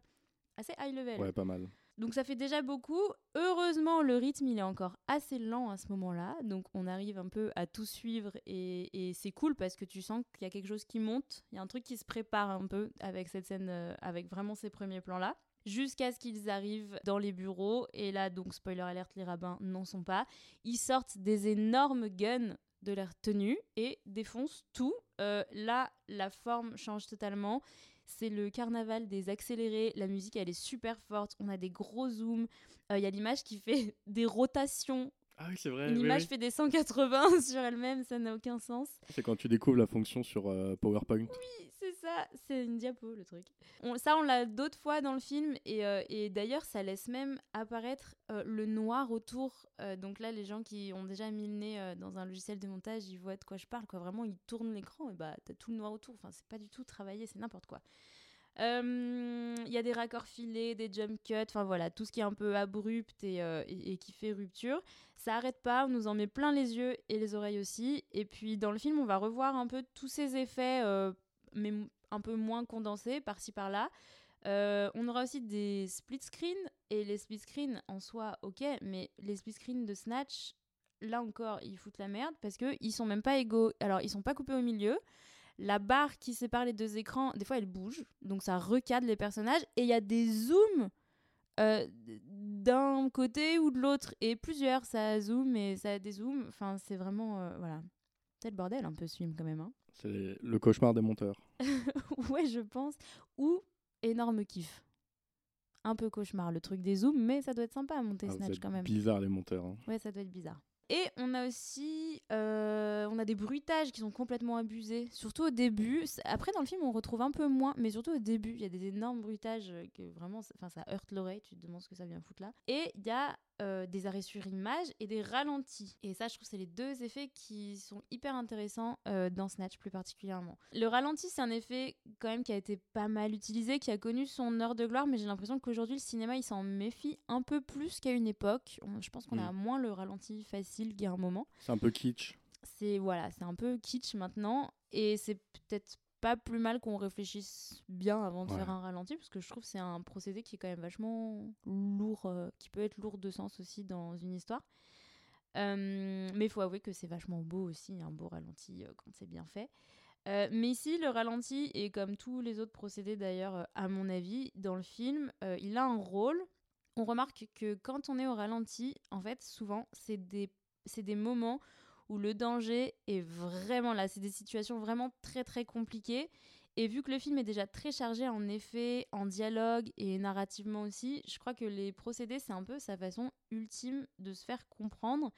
assez high level. Ouais, pas mal. Donc, ça fait déjà beaucoup. Heureusement, le rythme, il est encore assez lent à ce moment-là. Donc, on arrive un peu à tout suivre et, et c'est cool parce que tu sens qu'il y a quelque chose qui monte. Il y a un truc qui se prépare un peu avec cette scène, avec vraiment ces premiers plans-là jusqu'à ce qu'ils arrivent dans les bureaux. Et là, donc, spoiler alerte, les rabbins n'en sont pas. Ils sortent des énormes guns de leur tenue et défoncent tout. Euh, là, la forme change totalement. C'est le carnaval des accélérés. La musique, elle est super forte. On a des gros zooms. Euh, il y a l'image qui fait [laughs] des rotations ah oui, c'est vrai. Une image fait des 180 [laughs] sur elle-même, ça n'a aucun sens. C'est quand tu découvres la fonction sur euh, PowerPoint. Oui, c'est ça, c'est une diapo le truc. ça, on l'a d'autres fois dans le film, et, euh, d'ailleurs, ça laisse même apparaître euh, le noir autour. donc là, les gens qui ont déjà mis le nez dans un logiciel de montage, ils voient de quoi je parle, quoi. Vraiment, ils tournent l'écran, et bah, t'as tout le noir autour. Enfin, c'est pas du tout travaillé, c'est n'importe quoi. Il euh, y a des raccords filés, des jump cuts, enfin voilà, tout ce qui est un peu abrupt euh, et, qui fait rupture. Ça arrête pas, on nous en met plein les yeux et les oreilles aussi. Et puis dans le film, on va revoir un peu tous ces effets, euh, mais un peu moins condensés par-ci par-là. on aura aussi des split screens et les split screens en soi, ok, mais les split screens de Snatch, là encore, ils foutent la merde parce que ils sont même pas égaux. Alors, ils sont pas coupés au milieu. La barre qui sépare les deux écrans, des fois, elle bouge, donc ça recadre les personnages. Et il y a des zooms euh, d'un côté ou de l'autre, et plusieurs. Ça zoom et ça dézoome. Enfin, c'est vraiment. Euh, voilà. C'est le bordel un peu ce quand même. Hein. C'est le cauchemar des monteurs. [laughs] ouais, je pense. Ou énorme kiff. Un peu cauchemar, le truc des zooms, mais ça doit être sympa à monter ah, Snatch quand même. Bizarre les monteurs. Hein. Ouais, ça doit être bizarre. Et on a aussi euh, on a des bruitages qui sont complètement abusés, surtout au début. Après, dans le film, on retrouve un peu moins, mais surtout au début, il y a des énormes bruitages euh, que vraiment, enfin, ça heurte l'oreille. Tu te demandes ce que ça vient foutre là. Et il y a euh, des arrêts sur image et des ralentis. Et ça, je trouve, c'est les deux effets qui sont hyper intéressants euh, dans Snatch plus particulièrement. Le ralenti, c'est un effet quand même qui a été pas mal utilisé, qui a connu son heure de gloire, mais j'ai l'impression qu'aujourd'hui, le cinéma, il s'en méfie un peu plus qu'à une époque. Je pense qu'on a mm. moins le ralenti facile qu'il y a un moment. C'est un peu kitsch. C'est voilà, c'est un peu kitsch maintenant. Et c'est peut-être pas plus mal qu'on réfléchisse bien avant de faire un ralenti, parce que je trouve que c'est un procédé qui est quand même vachement lourd, euh, qui peut être lourd de sens aussi dans une histoire. Euh, mais il faut avouer que c'est vachement beau aussi, un beau ralenti euh, quand c'est bien fait. mais ici, le ralenti, et comme tous les autres procédés d'ailleurs, à mon avis, dans le film, il a un rôle. On remarque que quand on est au ralenti, en fait, souvent, c'est des, des moments où le danger est vraiment là. C'est des situations vraiment très très compliquées. Et vu que le film est déjà très chargé en effets, en dialogue et narrativement aussi, je crois que les procédés, c'est un peu sa façon ultime de se faire comprendre.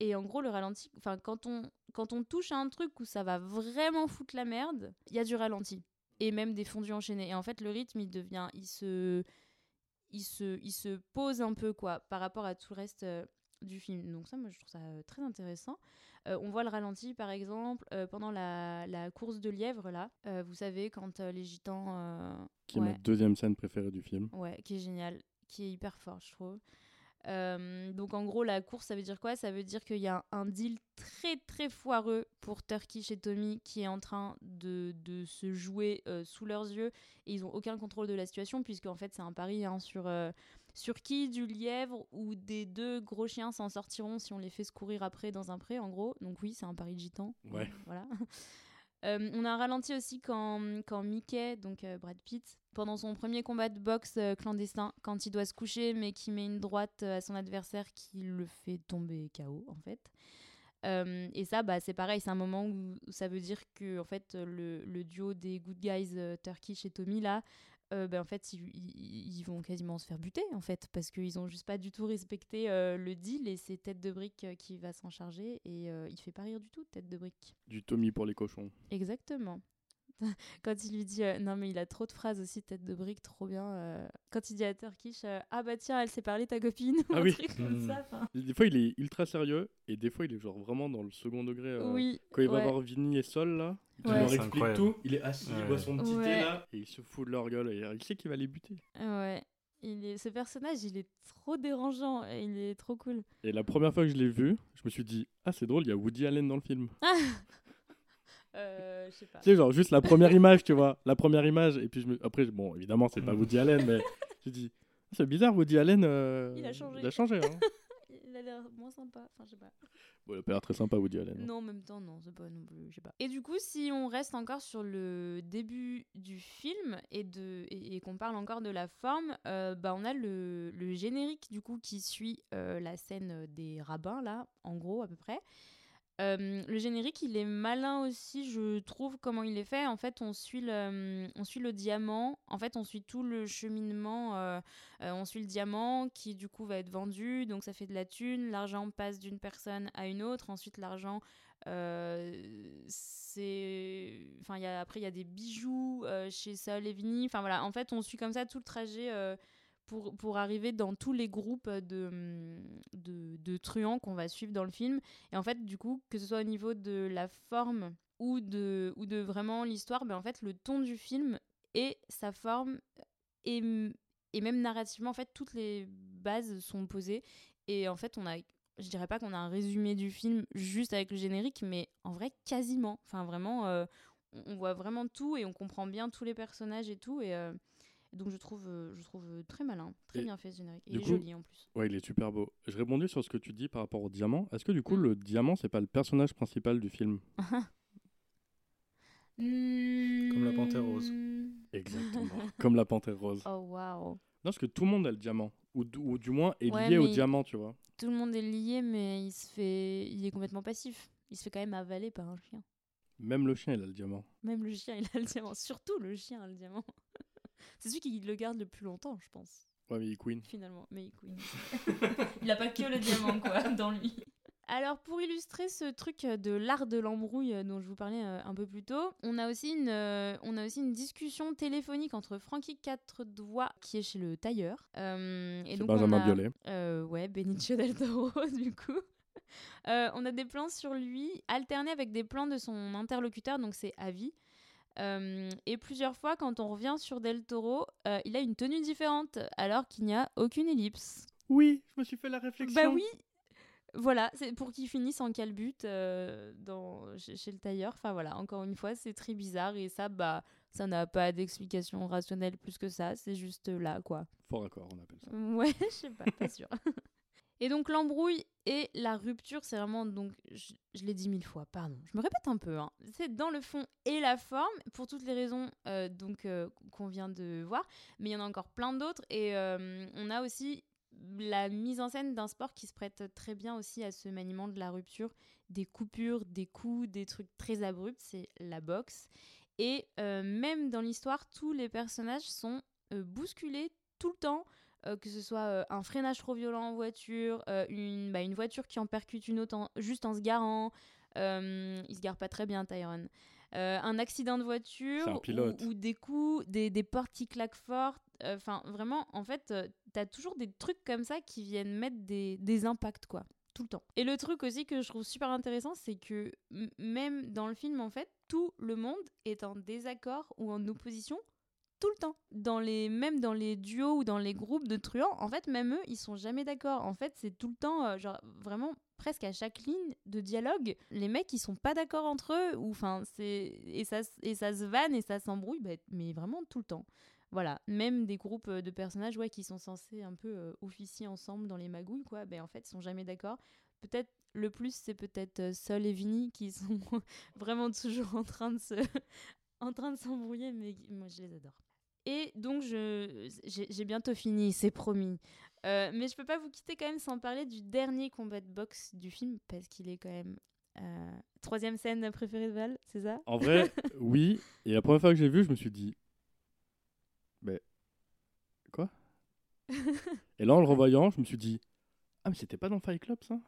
Et en gros, le ralenti, enfin, quand on, quand on touche à un truc où ça va vraiment foutre la merde, il y a du ralenti. Et même des fondus enchaînés. Et en fait, le rythme, il devient. Il se. Il se, il se pose un peu, quoi, par rapport à tout le reste euh, du film. Donc ça, moi, je trouve ça euh, très intéressant. Euh, on voit le ralenti, par exemple, euh, pendant la, course de lièvre, là. vous savez, quand les gitans... qui est ma deuxième scène préférée du film. Ouais, qui est génial, qui est hyper fort, je trouve. Donc en gros, la course, ça veut dire quoi? Ça veut dire qu'il y a un deal très très foireux pour Turkish et Tommy qui est en train de, de se jouer sous leurs yeux et ils n'ont aucun contrôle de la situation puisque en fait c'est un pari hein, sur, sur qui du lièvre ou des deux gros chiens s'en sortiront si on les fait se courir après dans un pré en gros? Donc oui, c'est un pari de gitan. Ouais. [laughs] Voilà. Euh, on a ralenti aussi quand, quand Mickey, donc euh, Brad Pitt, pendant son premier combat de boxe euh, clandestin, quand il doit se coucher mais qui met une droite à son adversaire qui le fait tomber KO en fait. et ça, bah, c'est pareil, c'est un moment où, ça veut dire que en fait, le, le duo des Good Guys, Turkish et Tommy, là, euh, ben, en fait, ils, vont quasiment se faire buter, en fait, parce qu'ils ont juste pas du tout respecté euh, le deal et c'est Tête de Brique euh, qui va s'en charger et il fait pas rire du tout, Tête de Brique. Du Tommy pour les cochons. Exactement. [laughs] quand il lui dit non mais il a trop de phrases aussi tête de brique trop bien quand il dit à Turkish ah bah tiens elle s'est parlé ta copine ah oui mmh. des fois il est ultra sérieux et des fois il est genre vraiment dans le second degré oui, quand il va voir Vinny et Sol là il leur explique tout. Il est assis, il boit son petit thé là, et il se fout de leur gueule. Et il sait qu'il va les buter. Ouais. Il est... Ce personnage, il est trop dérangeant et il est trop cool. Et la première fois que je l'ai vu, je me suis dit Ah, c'est drôle, il y a Woody Allen dans le film. [laughs] euh, je sais pas. Tu sais, genre, juste la première image, tu vois. La première image, et puis je me... après, bon, évidemment, c'est pas [laughs] Woody Allen, mais j'ai dit ah, C'est bizarre, Woody Allen. Euh... Il a changé. Il a changé, hein. [laughs] il a l'air moins sympa. Enfin, je sais pas. Bon, il a pas l'air très sympa, Woody Allen. Non, en même temps, non, c'est pas non plus, je sais pas. Et du coup, si on reste encore sur le début du film et, de, et, qu'on parle encore de la forme, euh, bah, on a le, le, générique, du coup, qui suit euh, la scène des rabbins, là, en gros, à peu près. Le générique, il est malin aussi, je trouve, comment il est fait. En fait, on suit le, on suit le diamant. En fait, on suit tout le cheminement. On suit le diamant qui, du coup, va être vendu. Donc, ça fait de la thune. L'argent passe d'une personne à une autre. Ensuite, l'argent, c'est. Enfin, après, il y a des bijoux chez Saul et Vinny. Enfin, voilà. En fait, on suit comme ça tout le trajet pour, pour arriver dans tous les groupes de, de, truands qu'on va suivre dans le film. Et en fait, du coup, que ce soit au niveau de la forme ou de, ou de vraiment l'histoire, ben en fait, le ton du film et sa forme et, et même narrativement, en fait, toutes les bases sont posées. Et en fait, on a je dirais pas qu'on a un résumé du film juste avec le générique, mais en vrai, quasiment. Enfin, vraiment, euh, on voit vraiment tout et on comprend bien tous les personnages et tout. Euh, donc je trouve, euh, je trouve euh, très malin, très bien fait ce générique. Il est joli en plus. Ouais, il est super beau. Je répondais sur ce que tu dis par rapport au diamant. Est-ce que du coup, mm. le diamant, c'est pas le personnage principal du film [laughs] Comme la panthère rose. Exactement. [laughs] Comme la panthère rose. Oh waouh. Non, parce que tout le monde a le diamant. Ou, ou du moins est lié au diamant, tu vois. Tout le monde est lié, mais il se fait, il est complètement passif. Il se fait quand même avaler par un chien. Même le chien, il a le diamant. Même le chien, il a le diamant. Surtout le chien a le diamant. C'est celui qui le garde le plus longtemps, je pense. Ouais, mais il queen. Finalement, mais il queen. [laughs] il a pas que le diamant, quoi, [laughs] dans lui. Alors pour illustrer ce truc de l'art de l'embrouille dont je vous parlais euh, un peu plus tôt, on a aussi une, euh, on a aussi une discussion téléphonique entre Frankie Quatre Doigts qui est chez le tailleur. Euh, et donc Benjamin on a, euh, ouais, Benicio del Toro [laughs] du coup. on a des plans sur lui alternés avec des plans de son interlocuteur, donc c'est Avi. Euh, et plusieurs fois, quand on revient sur Del Toro, euh, il a une tenue différente, alors qu'il n'y a aucune ellipse. Oui, je me suis fait la réflexion. Bah oui, voilà, c'est pour qu'il finisse en calbute euh, dans, chez, le tailleur. Enfin voilà, encore une fois, c'est très bizarre et ça, bah, ça n'a pas d'explication rationnelle plus que ça. C'est juste là, quoi. Fort accord, on appelle ça. Ouais, [laughs] je sais pas, pas sûr. [laughs] Et donc l'embrouille et la rupture, c'est vraiment, donc je, l'ai dit mille fois, pardon, je me répète un peu, hein. c'est dans le fond et la forme, pour toutes les raisons euh, donc euh, qu'on vient de voir, mais il y en a encore plein d'autres, et euh, on a aussi la mise en scène d'un sport qui se prête très bien aussi à ce maniement de la rupture, des coupures, des coups, des trucs très abrupts, c'est la boxe. Et même dans l'histoire, tous les personnages sont bousculés tout le temps. Euh, que ce soit euh, un freinage trop violent en voiture, euh, une, bah, une voiture qui en percute une autre juste en se garant. il se gare pas très bien, Tyrone. un accident de voiture ou, des coups, des, des, portes qui claquent fort. Enfin, vraiment, en fait, tu as toujours des trucs comme ça qui viennent mettre des, des impacts, quoi tout le temps. Et le truc aussi que je trouve super intéressant, c'est que même dans le film, en fait, tout le monde est en désaccord ou en opposition tout le temps. Dans les, même dans les duos ou dans les groupes de truands, en fait, même eux, ils sont jamais d'accord. En fait, c'est tout le temps, euh, genre, vraiment, presque à chaque ligne de dialogue, les mecs, ils sont pas d'accord entre eux. Ou, enfin, c'est... Et ça, et ça se vanne et ça s'embrouille, bah, mais vraiment tout le temps. Voilà, même des groupes euh, de personnages ouais, qui sont censés un peu euh, officier ensemble dans les magouilles, quoi, ben, en fait, ils sont jamais d'accord. Peut-être le plus, c'est peut-être Sol et Vinny qui sont [laughs] vraiment toujours en train de se [laughs] en train de s'embrouiller, mais moi je les adore. Et donc, j'ai bientôt fini, c'est promis. Euh, mais je peux pas vous quitter quand même sans parler du dernier combat de boxe du film, parce qu'il est quand même. Euh, troisième scène préférée de Val, c'est ça? En vrai, [laughs] oui. Et la première fois que j'ai vu, je me suis dit. Mais. Quoi? [laughs] Et là, en le revoyant, je me suis dit. Ah, mais c'était pas dans Fight Club ça?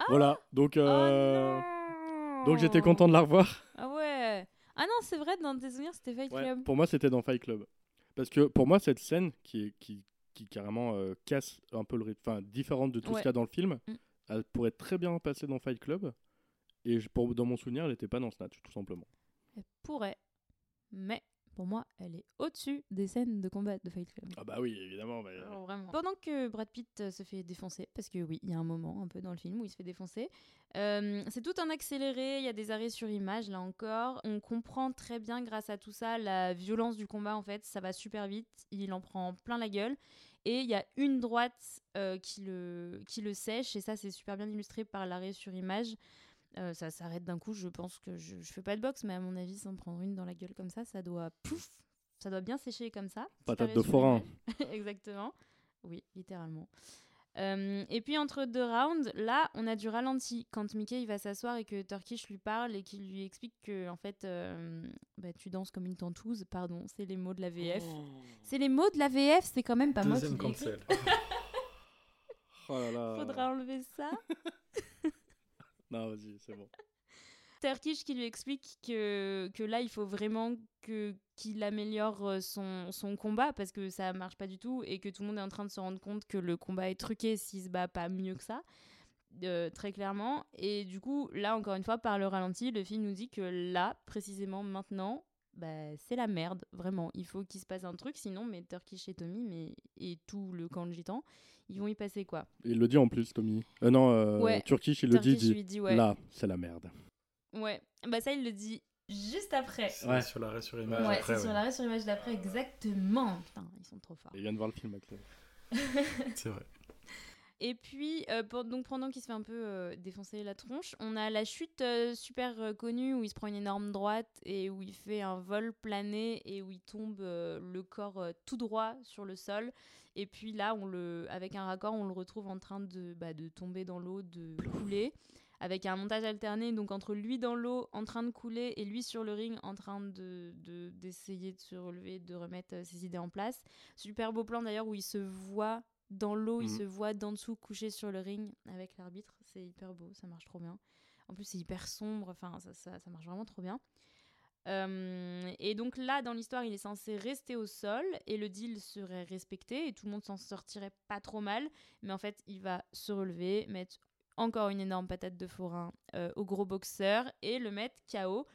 Ah Voilà, donc. Euh... Oh donc j'étais content de la revoir. Ah ouais c'est vrai, dans tes souvenirs, c'était Fight Club. Pour moi, c'était dans Fight Club. Parce que pour moi, cette scène qui, qui, qui carrément euh, casse un peu le rythme, enfin, différente de tout ce qu'il y a dans le film, mm. elle pourrait très bien passer dans Fight Club. Et pour, dans mon souvenir, elle n'était pas dans Snatch, tout simplement. Elle pourrait. Mais pour moi, elle est au-dessus des scènes de combat de Fight Club. Ah bah oui, évidemment. Mais... Oh, Pendant que Brad Pitt euh, se fait défoncer, parce que oui, il y a un moment un peu dans le film où il se fait défoncer, euh, c'est tout un accéléré, il y a des arrêts sur image là encore. On comprend très bien grâce à tout ça la violence du combat en fait, ça va super vite, il en prend plein la gueule. Et il y a une droite euh, qui, le, qui le sèche, et ça c'est super bien illustré par l'arrêt sur image. Euh, ça s'arrête d'un coup. Je pense que je, je fais pas de boxe, mais à mon avis, s'en prendre une dans la gueule comme ça, ça doit pouf, ça doit bien sécher comme ça. Patate de forain. [laughs] Exactement. Oui, littéralement. Euh, et puis entre deux rounds, là, on a du ralenti. Quand Mickey il va s'asseoir et que Turkish lui parle et qu'il lui explique que en fait, euh, bah, tu danses comme une tentouse. Pardon, c'est les mots de la VF. Oh. C'est les mots de la VF. C'est quand même pas Deuxième moi qui cancel. oh là là. [laughs] Faudra enlever ça. [laughs] Non, vas-y, c'est bon. [laughs] Turkish qui lui explique que, que là, il faut vraiment que, qu'il améliore euh, son, son combat parce que ça marche pas du tout et que tout le monde est en train de se rendre compte que le combat est truqué s'il se bat pas mieux que ça. Euh, très clairement. Et du coup, là, encore une fois, par le ralenti, le film nous dit que là, précisément maintenant, bah, c'est la merde, vraiment. Il faut qu'il se passe un truc, sinon, mais Turkish et Tommy mais, et tout le camp de gitans, ils vont y passer quoi. Il le dit en plus, Tommy. Euh, non, euh, Turkish, il le dit, dit, là, c'est la merde. Ouais, bah ça, il le dit juste après. Ouais, sur l'arrêt sur image ouais, c'est sur l'arrêt sur image d'après, exactement. Putain, ils sont trop forts. Il vient de voir le film, avec [laughs] C'est vrai. Et puis, euh, donc pendant qu'il se fait un peu euh, défoncer la tronche, on a la chute euh, super connue où il se prend une énorme droite et où il fait un vol plané et où il tombe le corps tout droit sur le sol. Et puis là, on le, avec un raccord, on le retrouve en train de, bah, de tomber dans l'eau, de couler, avec un montage alterné, donc entre lui dans l'eau en train de couler et lui sur le ring en train de, d'essayer de, de se relever, de remettre ses idées en place. Super beau plan d'ailleurs où il se voit dans l'eau, il mhm. se voit d'en dessous couché sur le ring avec l'arbitre. C'est hyper beau, ça marche trop bien. En plus, c'est hyper sombre, enfin, ça, ça, ça, marche vraiment trop bien. Euh, et donc là, dans l'histoire, il est censé rester au sol et le deal serait respecté et tout le monde s'en sortirait pas trop mal. Mais en fait, il va se relever, mettre encore une énorme patate de forain euh, au gros boxeur et le mettre KO.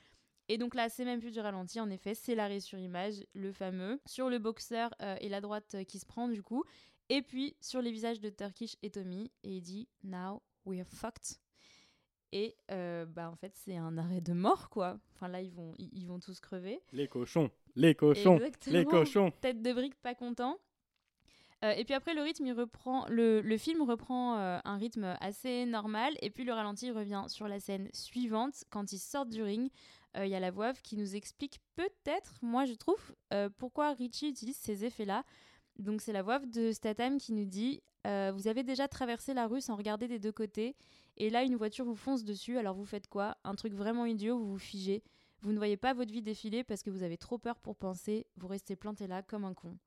Et donc là, c'est même plus du ralenti, en effet, c'est l'arrêt sur image, le fameux, sur le boxeur euh, et la droite qui se prend du coup. Et puis sur les visages de Turkish et Tommy, et il dit Now we are fucked. Et euh, bah en fait c'est un arrêt de mort quoi. Enfin là ils vont ils, vont tous crever. Les cochons, les cochons, les cochons. Tête de brique pas content. Euh, et puis après le rythme il reprend le, le film reprend euh, un rythme assez normal et puis le ralenti revient sur la scène suivante quand ils sortent du ring. Il y a la voix qui nous explique peut-être, moi je trouve, pourquoi Richie utilise ces effets-là. Donc c'est la voix de Statham qui nous dit euh, Vous avez déjà traversé la rue sans regarder des deux côtés, et là une voiture vous fonce dessus, alors vous faites quoi? Un truc vraiment idiot, vous vous figez. Vous ne voyez pas votre vie défiler parce que vous avez trop peur pour penser, vous restez planté là comme un con.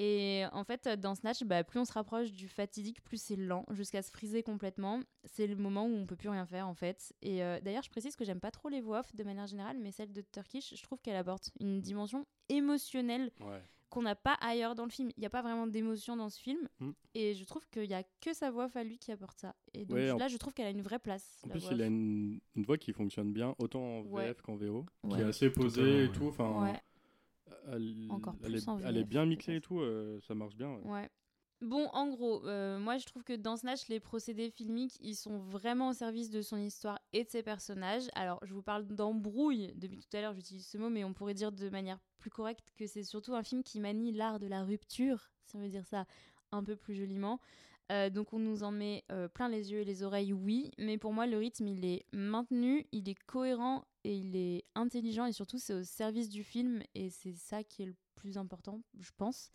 Et en fait, dans Snatch, bah, plus on se rapproche du fatidique, plus c'est lent, jusqu'à se friser complètement. C'est le moment où on peut plus rien faire, en fait. Et euh, d'ailleurs, je précise que j'aime pas trop les voix off de manière générale, mais celle de Turkish, je trouve qu'elle apporte une dimension émotionnelle qu'on n'a pas ailleurs dans le film. Il n'y a pas vraiment d'émotion dans ce film. Hmm. Et je trouve qu'il n'y a que sa voix à lui qui apporte ça. Et donc là, je trouve qu'elle a une vraie place. En plus, il a une, voix qui fonctionne bien, autant en VF qu'en VO, qui est assez posée et tout. Enfin, encore elle plus est, elle est bien mixée et tout, ça marche bien. ouais. Bon, en gros, euh, moi je trouve que dans Snatch, les procédés filmiques, ils sont vraiment au service de son histoire et de ses personnages. Alors, je vous parle d'embrouille depuis tout à l'heure, j'utilise ce mot, mais on pourrait dire de manière plus correcte que c'est surtout un film qui manie l'art de la rupture, si on veut dire ça un peu plus joliment. Euh, donc on nous en met euh, plein les yeux et les oreilles, oui, mais pour moi le rythme il est maintenu, il est cohérent et il est intelligent et surtout c'est au service du film et c'est ça qui est le plus important, je pense.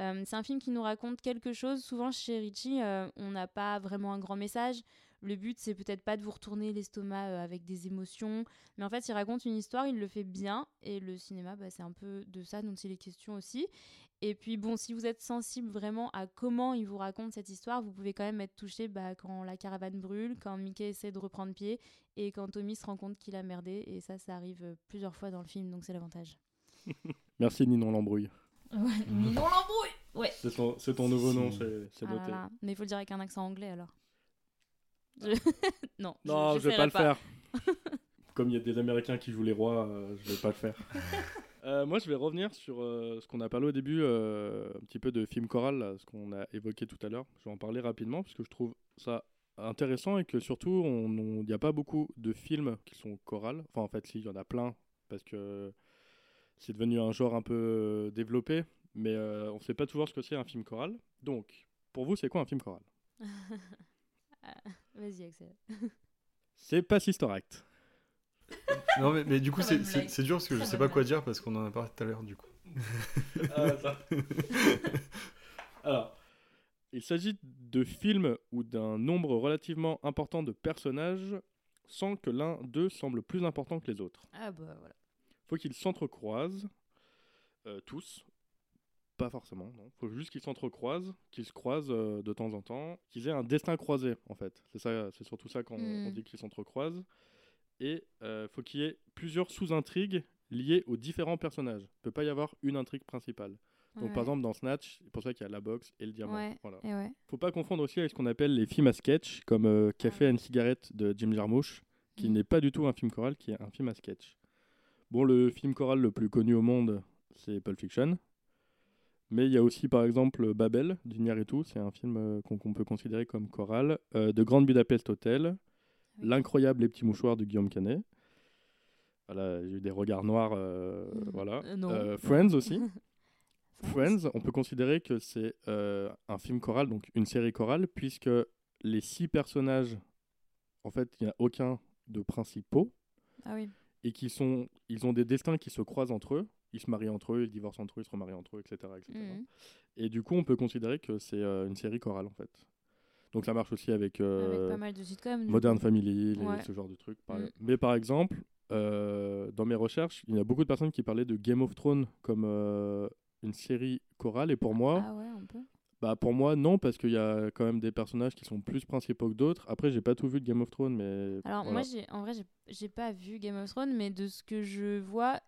Euh, c'est un film qui nous raconte quelque chose. Souvent chez Richie, euh, on n'a pas vraiment un grand message. Le but, c'est peut-être pas de vous retourner l'estomac euh, avec des émotions, mais en fait, il raconte une histoire, il le fait bien, et le cinéma, bah, c'est un peu de ça dont il est question aussi. Et puis bon, si vous êtes sensible vraiment à comment il vous raconte cette histoire, vous pouvez quand même être touché bah, quand la caravane brûle, quand Mickey essaie de reprendre pied, et quand Tommy se rend compte qu'il a merdé, et ça, ça arrive plusieurs fois dans le film, donc c'est l'avantage. [laughs] Merci Ninon Lambrouille. Ouais, Ninon Lambrouille Ouais. C'est ton, nouveau nom, c'est ah noté. Mais il faut le dire avec un accent anglais alors. [laughs] non, non, je, vais pas, le faire. Comme il y a des Américains qui jouent les rois, euh, je vais pas le faire. [laughs] Euh, moi, je vais revenir sur euh, ce qu'on a parlé au début, un petit peu de film choral, ce qu'on a évoqué tout à l'heure. Je vais en parler rapidement parce que je trouve ça intéressant et que surtout, il n'y a pas beaucoup de films qui sont chorales. Enfin, en fait, si, il y en a plein parce que c'est devenu un genre un peu développé mais euh, on ne sait pas toujours ce que c'est un film choral. Donc, pour vous, c'est quoi un film choral? [laughs] Vas-y, Axel. [laughs] c'est pas Sister Act. non, mais, mais du coup, c'est dur parce que je sais pas quoi dire parce qu'on en a parlé tout à l'heure, du coup. ah, [laughs] Alors, il s'agit de films où d'un nombre relativement important de personnages sans que l'un d'eux semble plus important que les autres. Ah bah voilà. Faut qu'ils s'entrecroisent, euh, tous, pas forcément, non. Faut juste qu'ils s'entrecroisent, qu'ils se croisent euh, de temps en temps, qu'ils aient un destin croisé, en fait. C'est ça, c'est surtout ça qu'on hmm. dit qu'ils s'entrecroisent. Et euh, faut qu'il y ait plusieurs sous-intrigues liées aux différents personnages. Il peut pas y avoir une intrigue principale. Donc par exemple dans Snatch, c'est pour ça qu'il y a la boxe et le diamant. Ouais. Voilà. Faut pas confondre aussi avec ce qu'on appelle les films à sketch, comme euh, Café et une cigarette de Jim Jarmusch, qui hmm. n'est pas du tout un film choral, qui est un film à sketch. Bon, le film choral le plus connu au monde, c'est Pulp Fiction. Mais il y a aussi par exemple Babel d'Iñárritu, c'est un film euh, qu'on peut considérer comme choral, euh, de Grande Budapest Hotel, L'incroyable Les petits mouchoirs de Guillaume Canet. Voilà, j'ai eu des regards noirs, euh, mm. voilà. Friends aussi. [laughs] Friends, on peut considérer que c'est un film choral, donc une série chorale, puisque les six personnages, en fait, il n'y a aucun de principaux. Ah oui. Et qui sont, ils ont des destins qui se croisent entre eux ils se marient entre eux, ils divorcent entre eux, ils se remarient entre eux, etc. Mhm. Et du coup, on peut considérer que c'est euh, une série chorale en fait. Donc ça marche aussi avec, euh, pas mal de sitcoms, Modern Family, ce genre de trucs. Mhm. Mais par exemple, euh, dans mes recherches, il y a beaucoup de personnes qui parlaient de Game of Thrones comme une série chorale, et pour moi, ah ouais, un peu. Bah pour moi non parce qu'il y a quand même des personnages qui sont plus principaux que d'autres. Après j'ai pas tout vu de Game of Thrones mais. Alors moi j'ai en vrai j'ai pas vu Game of Thrones mais de ce que je vois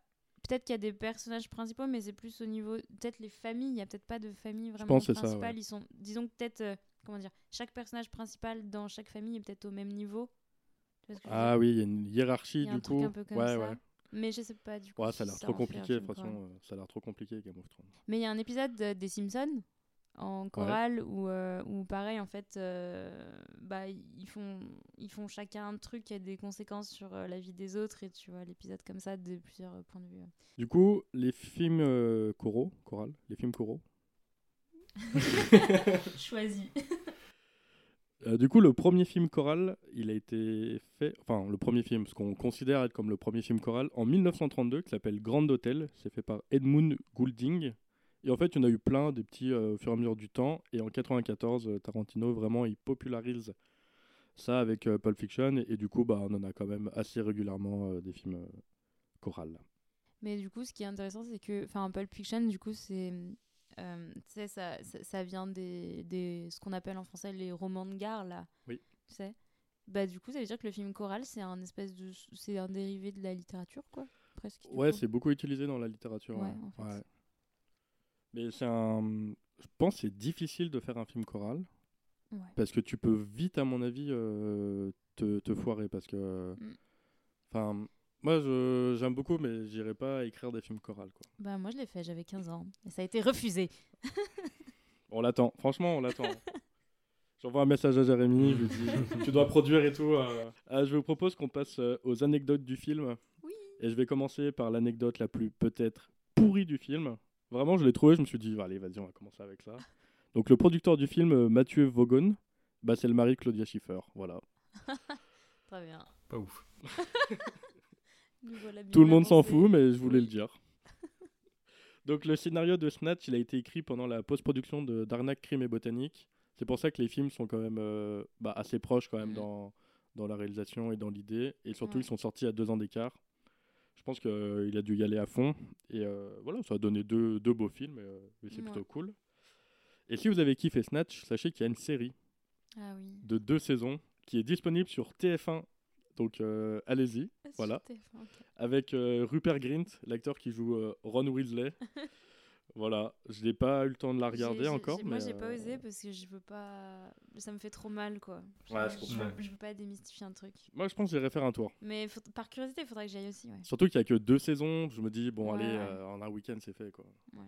peut-être qu'il y a des personnages principaux, mais c'est plus au niveau. Peut-être les familles, il n'y a peut-être pas de famille vraiment principale. Ils sont, disons peut-être, euh, comment dire, chaque personnage principal dans chaque famille est peut-être au même niveau. Ah oui, il y a une hiérarchie du coup. ouais, ouais. Mais je sais pas du coup. Ouais, ça a l'air trop compliqué, de toute façon. Euh, ça a l'air trop compliqué Game of Thrones. Mais il y a un épisode des Simpsons en chorale ou euh, ou pareil en fait euh, bah ils font ils font chacun un truc qui a des conséquences sur euh, la vie des autres et tu vois l'épisode comme ça de plusieurs points de vue du coup les films choraux chorales les films choraux [laughs] choisi [laughs] du coup, le premier film choral, il a été fait, enfin le premier film, ce qu'on considère être comme le premier film choral, en 1932, qui s'appelle Grand Hotel. C'est fait par Edmund Goulding. Et en fait, il y en a eu plein, des petits euh, au fur et à mesure du temps. Et en 94, euh, Tarantino, vraiment, il popularise ça avec euh, Pulp Fiction. Et, du coup, bah, on en a quand même assez régulièrement des films chorales. Mais du coup, ce qui est intéressant, c'est que Pulp Fiction, du coup, c'est. ça, ça, ça, vient des, des ce qu'on appelle en français les romans de gare, là. Oui. Tu sais bah, du coup, ça veut dire que le film choral, c'est un espèce de. C'est un dérivé de la littérature, quoi. Presque. Ouais, c'est beaucoup utilisé dans la littérature. Ouais, En fait. ouais. Mais c'est un. Je pense que c'est difficile de faire un film choral. Parce que tu peux vite, à mon avis, euh, te, te, foirer. Parce que. Mm. Enfin. Moi, j'aime beaucoup, mais j'irai pas écrire des films chorales. Quoi. Bah, moi, je l'ai fait, j'avais 15 ans. Et ça a été refusé. [laughs] on l'attend, franchement, on l'attend. J'envoie un message à Jérémy, je lui dis [laughs] Tu dois produire et tout. Euh. Euh, je vous propose qu'on passe euh, aux anecdotes du film. Oui. Et je vais commencer par l'anecdote la plus peut-être pourrie du film. Vraiment, je l'ai trouvé, je me suis dit Allez, vas-y, on va commencer avec ça. Donc, le producteur du film, Mathieu Vaughan, bah, c'est le mari de Claudia Schiffer. Voilà. [laughs] Très bien. Pas ouf. [laughs] Tout le monde s'en fout, mais je voulais le dire. [laughs] Donc le scénario de Snatch, il a été écrit pendant la post-production de d'Arnaque, Crime et Botanique. C'est pour ça que les films sont quand même euh, bah, assez proches quand même dans, dans la réalisation et dans l'idée. Et surtout, ils sont sortis à deux ans d'écart. Je pense qu'il euh, a dû y aller à fond. Et euh, voilà, ça a donné deux, deux beaux films. Et, c'est plutôt cool. Et si vous avez kiffé Snatch, sachez qu'il y a une série ah de deux saisons qui est disponible sur TF1 donc euh, allez-y, voilà. Avec euh, Rupert Grint, l'acteur qui joue euh, Ron Weasley. [laughs] Voilà, je n'ai pas eu le temps de la regarder encore. Moi, j'ai pas osé parce que je veux pas. Ça me fait trop mal, quoi. Ouais, je, je, veux, pas démystifier un truc. Moi, je pense que j'irai faire un tour. Mais par curiosité, il faudrait que j'y aille aussi. Surtout qu'il y a que deux saisons. Je me dis, bon, allez, en un week-end, c'est fait, quoi.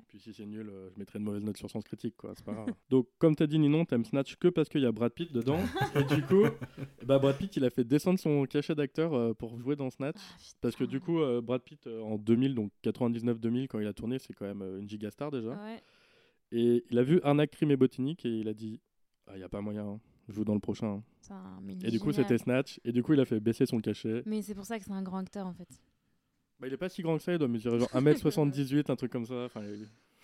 Puis si c'est nul, je mettrai une mauvaise note sur Sens Critique, quoi. C'est pas grave. [laughs] Donc, comme tu as dit, Ninon, t'aimes Snatch que parce qu'il y a Brad Pitt dedans. [laughs] et du coup, bah, Brad Pitt, il a fait descendre son cachet d'acteur pour jouer dans Snatch. Ah, parce que du coup, Brad Pitt, en 2000, donc 99-2000, quand il a tourné, c'est quand même une déjà. Ouais. Et il a vu Arnaque, Crime et Botanique et il a dit Il ah, n'y a pas moyen, hein. je joue dans le prochain. et du coup, c'était Snatch. Et du coup, il a fait baisser son cachet. Mais c'est pour ça que c'est un grand acteur en fait. Bah, il est pas si grand que ça, il doit mesurer genre 1m78, [laughs] un truc comme ça. Enfin,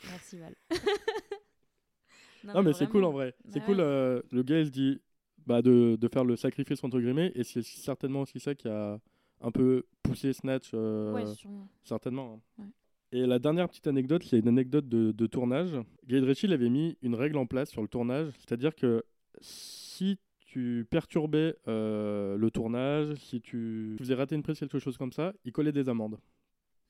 Merci Val. [laughs] non, mais, c'est cool en vrai. c'est bah cool, euh, le gars il se dit bah, de, de, faire le sacrifice entre guillemets, et c'est certainement aussi ça qui a un peu poussé Snatch. Euh, ouais, sûrement. Certainement. Hein. Ouais. Et la dernière petite anecdote, c'est une anecdote de, tournage. Guy Ritchie avait mis une règle en place sur le tournage, c'est-à-dire que si tu perturbais euh, le tournage, si tu faisais rater une prise, quelque chose comme ça, il collait des amendes.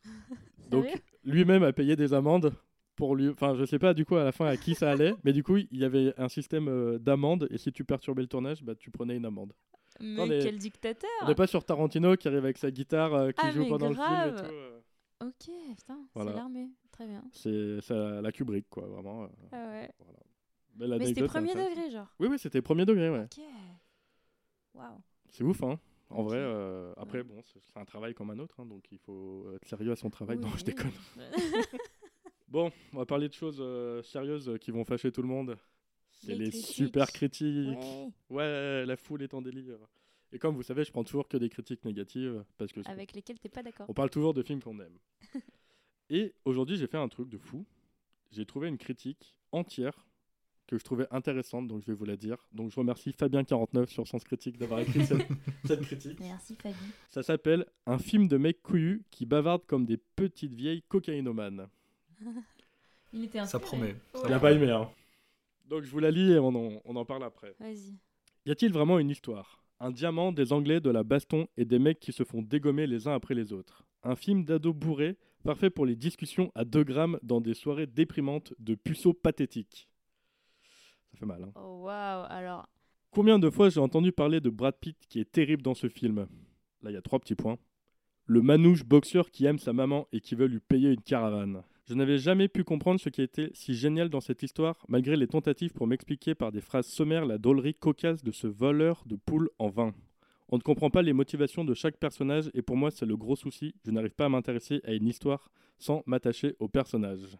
[laughs] Donc lui-même a payé des amendes pour lui. Enfin, je sais pas du coup à la fin à qui ça allait, mais du coup il y avait un système euh, d'amendes et si tu perturbais le tournage, bah, tu prenais une amende. Mais quel dictateur On n'est pas sur Tarantino qui arrive avec sa guitare euh, qui ah, joue pendant le film et tout. Ok, putain, c'est l'armée, très bien. C'est la Kubrick, quoi, vraiment. Euh, ah ouais. Mais, c'était premier degré, genre Oui, oui, c'était premier degré, ouais. Ok. Waouh. C'est ouf, hein. En vrai, euh, après, bon, c'est un travail comme un autre, hein, donc il faut être sérieux à son travail. non, je déconne. bon, on va parler de choses euh, sérieuses qui vont fâcher tout le monde. C'est les, super critiques. Ouais. la foule est en délire. Et comme vous savez, je prends toujours que des critiques négatives. Parce que Avec lesquelles tu n'es pas d'accord. On parle toujours de films qu'on aime. [laughs] Et aujourd'hui, j'ai fait un truc de fou. J'ai trouvé une critique entière que je trouvais intéressante, donc je vais vous la dire. Donc je remercie Fabien49 sur Sens Critique d'avoir écrit [laughs] cette, critique. Merci Fabien. Ça s'appelle Un film de mecs couillus qui bavardent comme des petites vieilles cocaïnomanes. [laughs] Il était Ça promet. Il n'a pas aimé, hein. Donc je vous la lis et on en, on en parle après. Vas-y. Y a-t-il vraiment une histoire? Un diamant, des Anglais, de la baston et des mecs qui se font dégommer les uns après les autres. Un film d'ado bourré, parfait pour les discussions à 2 grammes dans des soirées déprimantes de puceaux pathétiques. Ça fait mal, hein Oh waouh, alors... Combien de fois j'ai entendu parler de Brad Pitt qui est terrible dans ce film? Là, il y a trois petits points. Le manouche boxeur qui aime sa maman et qui veut lui payer une caravane. Je n'avais jamais pu comprendre ce qui était si génial dans cette histoire, malgré les tentatives pour m'expliquer par des phrases sommaires la drôlerie cocasse de ce voleur de poules en vain. On ne comprend pas les motivations de chaque personnage et pour moi c'est le gros souci, je n'arrive pas à m'intéresser à une histoire sans m'attacher au personnage.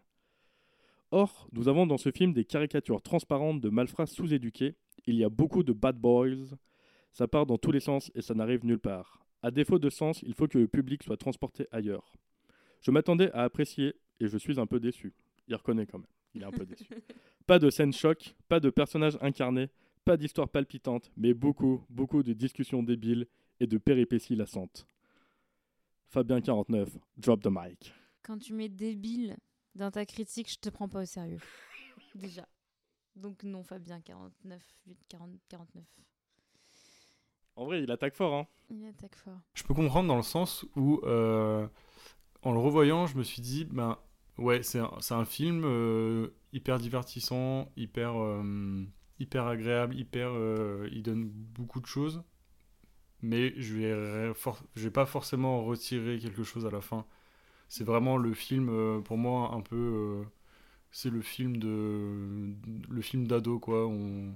Or, nous avons dans ce film des caricatures transparentes de malfrats sous-éduqués, il y a beaucoup de bad boys, ça part dans tous les sens et ça n'arrive nulle part. À défaut de sens, il faut que le public soit transporté ailleurs. Je m'attendais à apprécier et je suis un peu déçu. Il reconnaît quand même. Il est un peu déçu. [laughs] Pas de scène choc, pas de personnages incarnés, pas d'histoire palpitante, mais beaucoup, beaucoup de discussions débiles et de péripéties lassantes. Fabien49, drop the mic. Quand tu mets débile dans ta critique, je te prends pas au sérieux. Déjà. Donc non, Fabien 49, 8, 40, 49. En vrai, il attaque fort, hein. Il attaque fort. Je peux comprendre dans le sens où, euh, en le revoyant, je me suis dit, ben, Ouais, c'est un, un, film euh, hyper divertissant, hyper, euh, hyper agréable, hyper, euh, il donne beaucoup de choses. mais je vais, je vais pas forcément retirer quelque chose à la fin. C'est vraiment le film, pour moi, un peu. C'est le film de le film d'ado, quoi. On,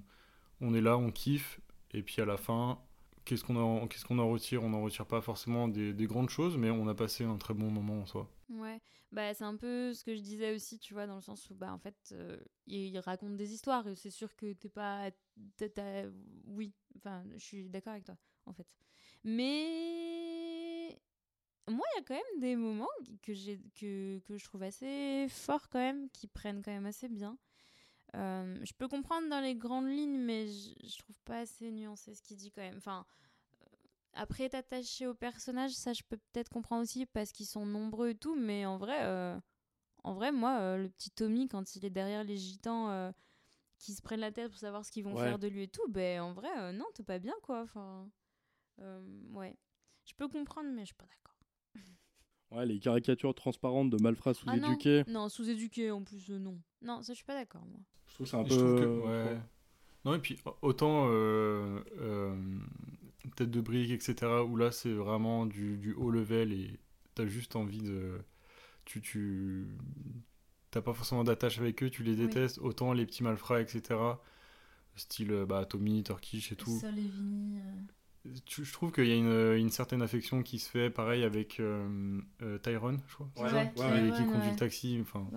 on est là, on kiffe, et puis à la fin, qu'est-ce qu'on en, qu'est-ce qu'on en retire On n'en retire pas forcément des, des, grandes choses, mais on a passé un très bon moment en soi. Ouais, bah, c'est un peu ce que je disais aussi, tu vois, dans le sens où, bah, en fait, euh, il, raconte des histoires, c'est sûr que t'es pas. oui, enfin, je suis d'accord avec toi, en fait. Mais. Moi, il y a quand même des moments que, j'ai, que, que je trouve assez forts, quand même, qui prennent quand même assez bien. Euh, je peux comprendre dans les grandes lignes, mais je, je trouve pas assez nuancé ce qu'il dit quand même. Enfin, euh, après, t'attacher aux personnages, ça je peux peut-être comprendre aussi parce qu'ils sont nombreux et tout, mais en vrai, euh, en vrai moi, le petit Tommy, quand il est derrière les gitans qui se prennent la tête pour savoir ce qu'ils vont faire de lui et tout, ben en vrai, non, t'es pas bien quoi. Enfin, ouais. Je peux comprendre, mais je suis pas d'accord. Ouais, les caricatures transparentes de malfrats sous-éduqués. Ah non, sous-éduqués en plus, non. Non, ça je suis pas d'accord, moi. Je trouve c'est un peu. ouais. Non, et puis autant euh, euh, Tête de brique, etc., où là c'est vraiment du, du, haut level et t'as juste envie de. Tu. tu t'as pas forcément d'attache avec eux, tu les détestes. Autant les petits malfrats, etc., style bah, Tommy, Turkish et tout. Sol et Vinny, euh je trouve qu'il y a une, une, certaine affection qui se fait pareil avec euh, euh, Tyrone, je crois. Ouais, qui conduit le taxi. Enfin,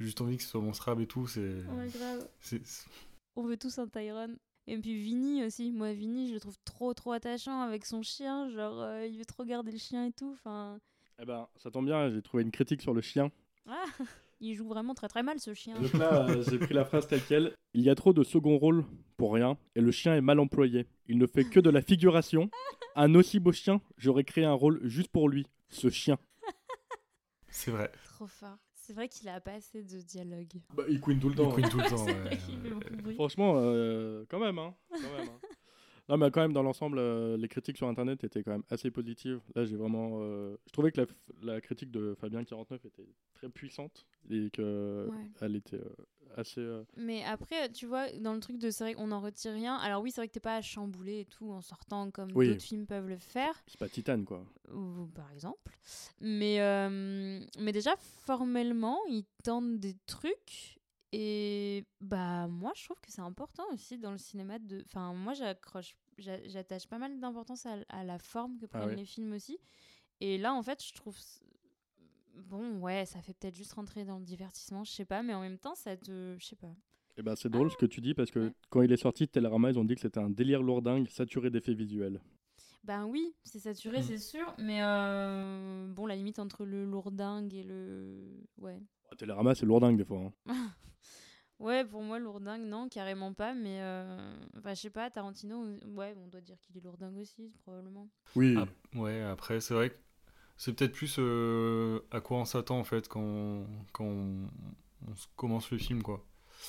juste envie que ce soit mon strab et tout. C'est. On veut tous un Tyrone. Et puis Vinny aussi. Moi, Vinny, je le trouve trop, trop attachant avec son chien. Genre, euh, il veut trop garder le chien et tout. Enfin. Eh ben, ça tombe bien. J'ai trouvé une critique sur le chien. Ah [laughs] il joue vraiment très très mal ce chien. Donc là, euh, j'ai pris la phrase telle quelle. Il y a trop de second rôle pour rien et le chien est mal employé. Il ne fait que de la figuration. Un aussi beau chien, j'aurais créé un rôle juste pour lui, ce chien. C'est vrai. Trop fort. C'est vrai qu'il a pas assez de dialogue. Bah, il couine tout le temps. Il couine tout le [laughs] temps. Franchement, euh, quand même. Hein. Quand même hein. [laughs] Non, mais quand même, dans l'ensemble, euh, les critiques sur Internet étaient quand même assez positives. Là, j'ai vraiment. Euh, je trouvais que la, la, critique de Fabien 49 était très puissante et qu'elle elle était euh, assez. Mais après, tu vois, dans le truc de c'est vrai qu'on n'en retire rien. Alors, oui, c'est vrai que t'es pas à chambouler et tout en sortant comme d'autres films peuvent le faire. C'est pas Titane, quoi. Ou, par exemple. Mais, mais déjà, formellement, ils tentent des trucs et bah moi je trouve que c'est important aussi dans le cinéma de enfin moi j'accroche j'attache pas mal d'importance à, la forme que ah prennent les films aussi. Et là en fait, je trouve bon ouais, ça fait peut-être juste rentrer dans le divertissement, je sais pas, mais en même temps ça te je sais pas. Et eh ben c'est drôle ce que tu dis parce que quand il est sorti Télérama, ils ont dit que c'était un délire lourdingue saturé d'effets visuels. Ben oui, c'est saturé, mmh. c'est sûr, mais euh, bon, la limite entre le lourdingue et le. Ouais. Télérama, c'est lourdingue des fois. Hein. [laughs] Ouais, pour moi, lourdingue, non, carrément pas. Mais euh... enfin, je sais pas, Tarantino, ouais, on doit dire qu'il est lourdingue aussi, probablement. Oui. Ah, ouais, après, c'est vrai que c'est peut-être plus euh, à quoi on s'attend en fait quand, quand on, commence le film, quoi.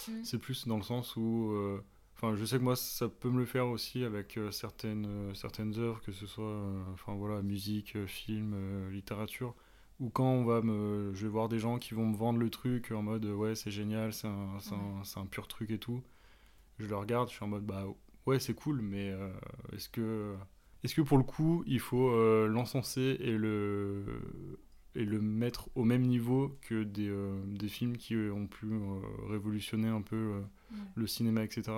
Mm. C'est plus dans le sens où. Euh, enfin, je sais que moi, ça peut me le faire aussi avec euh, certaines, certaines œuvres, que ce soit enfin, voilà, musique, film, littérature ou quand on va me, je vais voir des gens qui vont me vendre le truc en mode ouais c'est génial, c'est un, un, un, pur truc et tout. Je le regarde, je suis en mode bah ouais c'est cool, mais euh, est-ce que est-ce que pour le coup il faut euh, l'encenser et le et le mettre au même niveau que des, euh, des films qui ont pu révolutionner un peu le cinéma etc.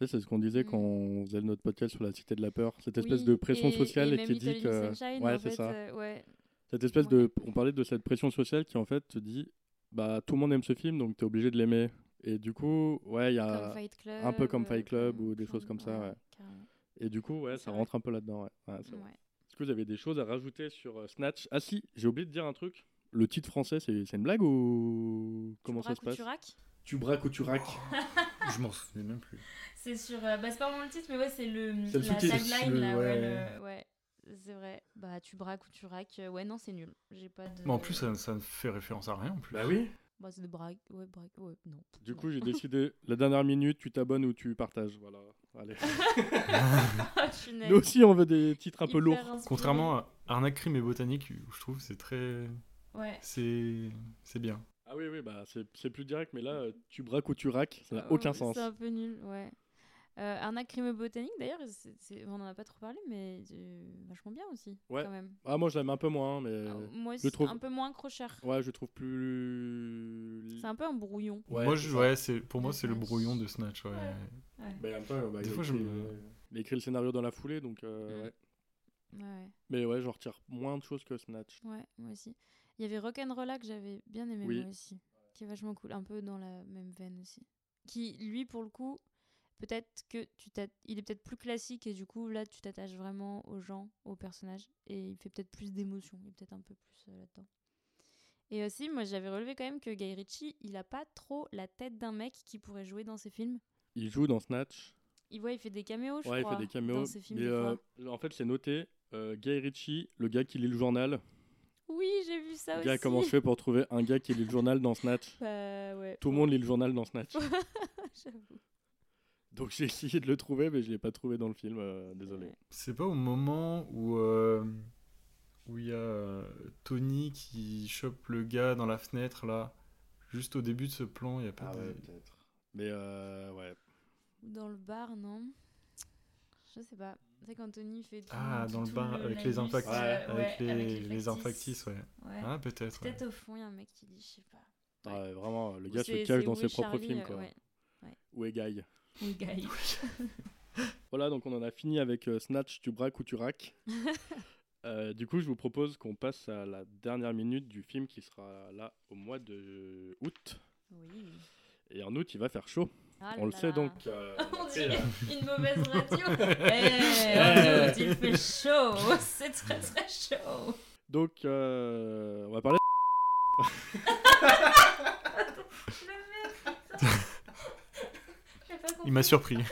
C'est ce qu'on disait quand mm. on faisait notre podcast sur la cité de la peur, cette espèce de pression sociale et qui dit que ouais c'est ça. ouais cette espèce de. On parlait de cette pression sociale qui en fait te dit bah tout le monde aime ce film donc tu es obligé de l'aimer. Et du coup, ouais, il y a un peu comme Fight Club ou des choses comme ça. Ouais. Et du coup, ouais, ça rentre un peu là-dedans. Ouais. Est-ce que vous avez des choses à rajouter sur euh, Snatch? Ah si, j'ai oublié de dire un truc. Le titre français, c'est une blague ou comment ça se passe tu raques? Tu braques ou tu raques? [laughs] Je m'en souviens même plus. C'est sur. Euh, bah, c'est pas vraiment le titre, mais ouais, c'est le, la tagline là. ouais. ouais. C'est vrai. Bah, tu braques ou tu raques. Euh, ouais, non, c'est nul. J'ai pas de. Mais en plus, ça, ça ne fait référence à rien en plus. Bah oui. Bah, c'est de braque. Ouais, braque. Ouais, non. Du coup, j'ai [laughs] décidé, la dernière minute, tu t'abonnes ou tu partages. Voilà. Allez. Nous aussi, on veut des titres un peu lourds. Contrairement à Arnaque, Crime et Botanique, je trouve c'est très. Ouais. C'est bien. Ah oui, oui, bah c'est plus direct, mais là, tu braques ou tu raques, ça n'a aucun sens. C'est un peu nul, ouais. Euh, Arnaque crime botanique, d'ailleurs, on n'en a pas trop parlé, mais vachement bien aussi, ouais. quand même. Ah, moi, je l'aime un peu moins, mais. Ah, moi je trouve... un peu moins accrocheur. Ouais, je trouve plus. C'est un peu un brouillon. Ouais, moi, je... ouais c'est... pour moi, c'est le brouillon de Snatch. Ouais. ouais. Mais en même temps, bah, Des fois, je il a écrit le scénario dans la foulée, donc. Euh, mm. ouais. ouais. Mais ouais, j'en retire moins de choses que Snatch. Ouais, moi aussi. Il y avait Rock'n'Rolla que j'avais bien aimé, moi aussi. Qui est vachement cool, un peu dans la même veine aussi. Qui, lui, pour le coup peut-être que tu il est peut-être plus classique et du coup là tu t'attaches vraiment aux gens, aux personnages et il fait peut-être plus d'émotions, il est peut-être un peu plus euh, là-dedans. Et aussi, moi j'avais relevé quand même que Guy Ritchie, il a pas trop la tête d'un mec qui pourrait jouer dans ses films. Il joue dans Snatch. Il, ouais, il fait des caméos, je ouais, crois. il fait des caméos. Dans ses films, mais euh, en fait, c'est noté euh, Guy Ritchie, le gars qui lit le journal. Oui, j'ai vu ça le Gars, comment je fais pour trouver un gars qui lit le journal dans Snatch? [laughs] Bah, ouais. Tout le monde lit le journal dans Snatch. [laughs] J'avoue. Donc j'ai essayé de le trouver, mais je l'ai pas trouvé dans le film, euh, désolé. C'est pas au moment où euh, où il y a euh, Tony qui chope le gars dans la fenêtre là, juste au début de ce plan, il y a pas. Ah ouais, peut-être. Mais ouais. Dans le bar, non? Je sais pas. C'est quand Tony fait. ah, dans le bar avec les infactis, avec, les, les, infactis, ouais. Ah peut-être. Peut-être au fond il y a un mec qui dit, je sais pas. Ouais, vraiment, le gars se cache dans ses propres films quoi. Où est Guy oui, Guy. [laughs] voilà, donc on en a fini avec euh, Snatch, tu braques ou tu raques. [laughs] Euh, du coup, je vous propose qu'on passe à la dernière minute du film qui sera là au mois de août. Oui. Et en août, il va faire chaud. Ah on le sait donc. Euh, on dirait une mauvaise radio. [laughs] hey, août, il fait chaud. C'est très très chaud. Donc, on va parler. Il m'a surpris. [laughs]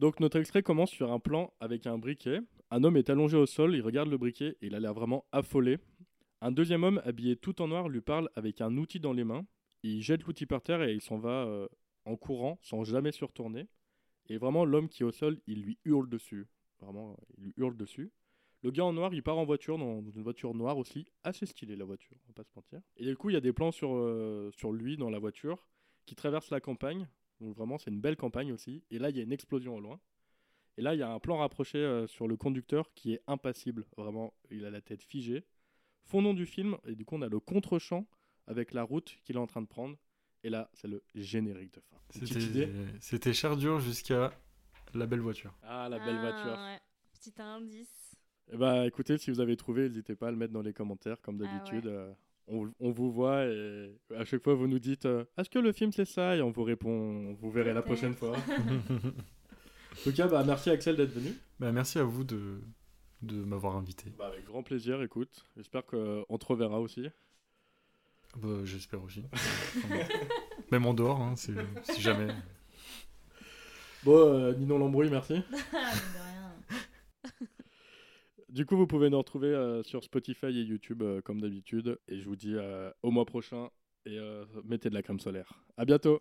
Donc notre extrait commence sur un plan avec un briquet. Un homme est allongé au sol, il regarde le briquet et il a l'air vraiment affolé. Un deuxième homme habillé tout en noir lui parle avec un outil dans les mains. Il jette l'outil par terre et il s'en va euh, en courant sans jamais se retourner. Et vraiment l'homme qui est au sol, il lui hurle dessus. Vraiment, il lui hurle dessus. Le gars en noir, il part en voiture, dans, une voiture noire aussi, assez stylée la voiture, on va pas se mentir. Et du coup, il y a des plans sur, euh, sur lui dans la voiture qui traverse la campagne. Donc vraiment, c'est une belle campagne aussi. Et là, il y a une explosion au loin. Et là, il y a un plan rapproché euh, sur le conducteur qui est impassible. Vraiment, il a la tête figée. Fondons du film, et du coup, on a le contre-champ avec la route qu'il est en train de prendre. Et là, c'est le générique de fin. C'était Chardure jusqu'à la belle voiture. Ah, la belle ah, voiture. Ouais. Petit indice. Eh bah écoutez, si vous avez trouvé, n'hésitez pas à le mettre dans les commentaires, comme ah d'habitude. Euh, on, vous voit et à chaque fois vous nous dites euh, Est-ce que le film c'est ça? Et on vous répond Vous verrez la prochaine fois. [laughs] en tout cas, bah, merci Axel d'être venu. Bah, merci à vous de, de m'avoir invité. Bah, avec grand plaisir, écoute. J'espère qu'on te reverra aussi. Bah, J'espère aussi. [laughs] Même en dehors, hein, si, jamais. Bon, euh, Ninon Lambrouille, merci. [laughs] Du coup, vous pouvez nous retrouver euh, sur Spotify et YouTube euh, comme d'habitude. Et je vous dis euh, au mois prochain et mettez de la crème solaire. À bientôt.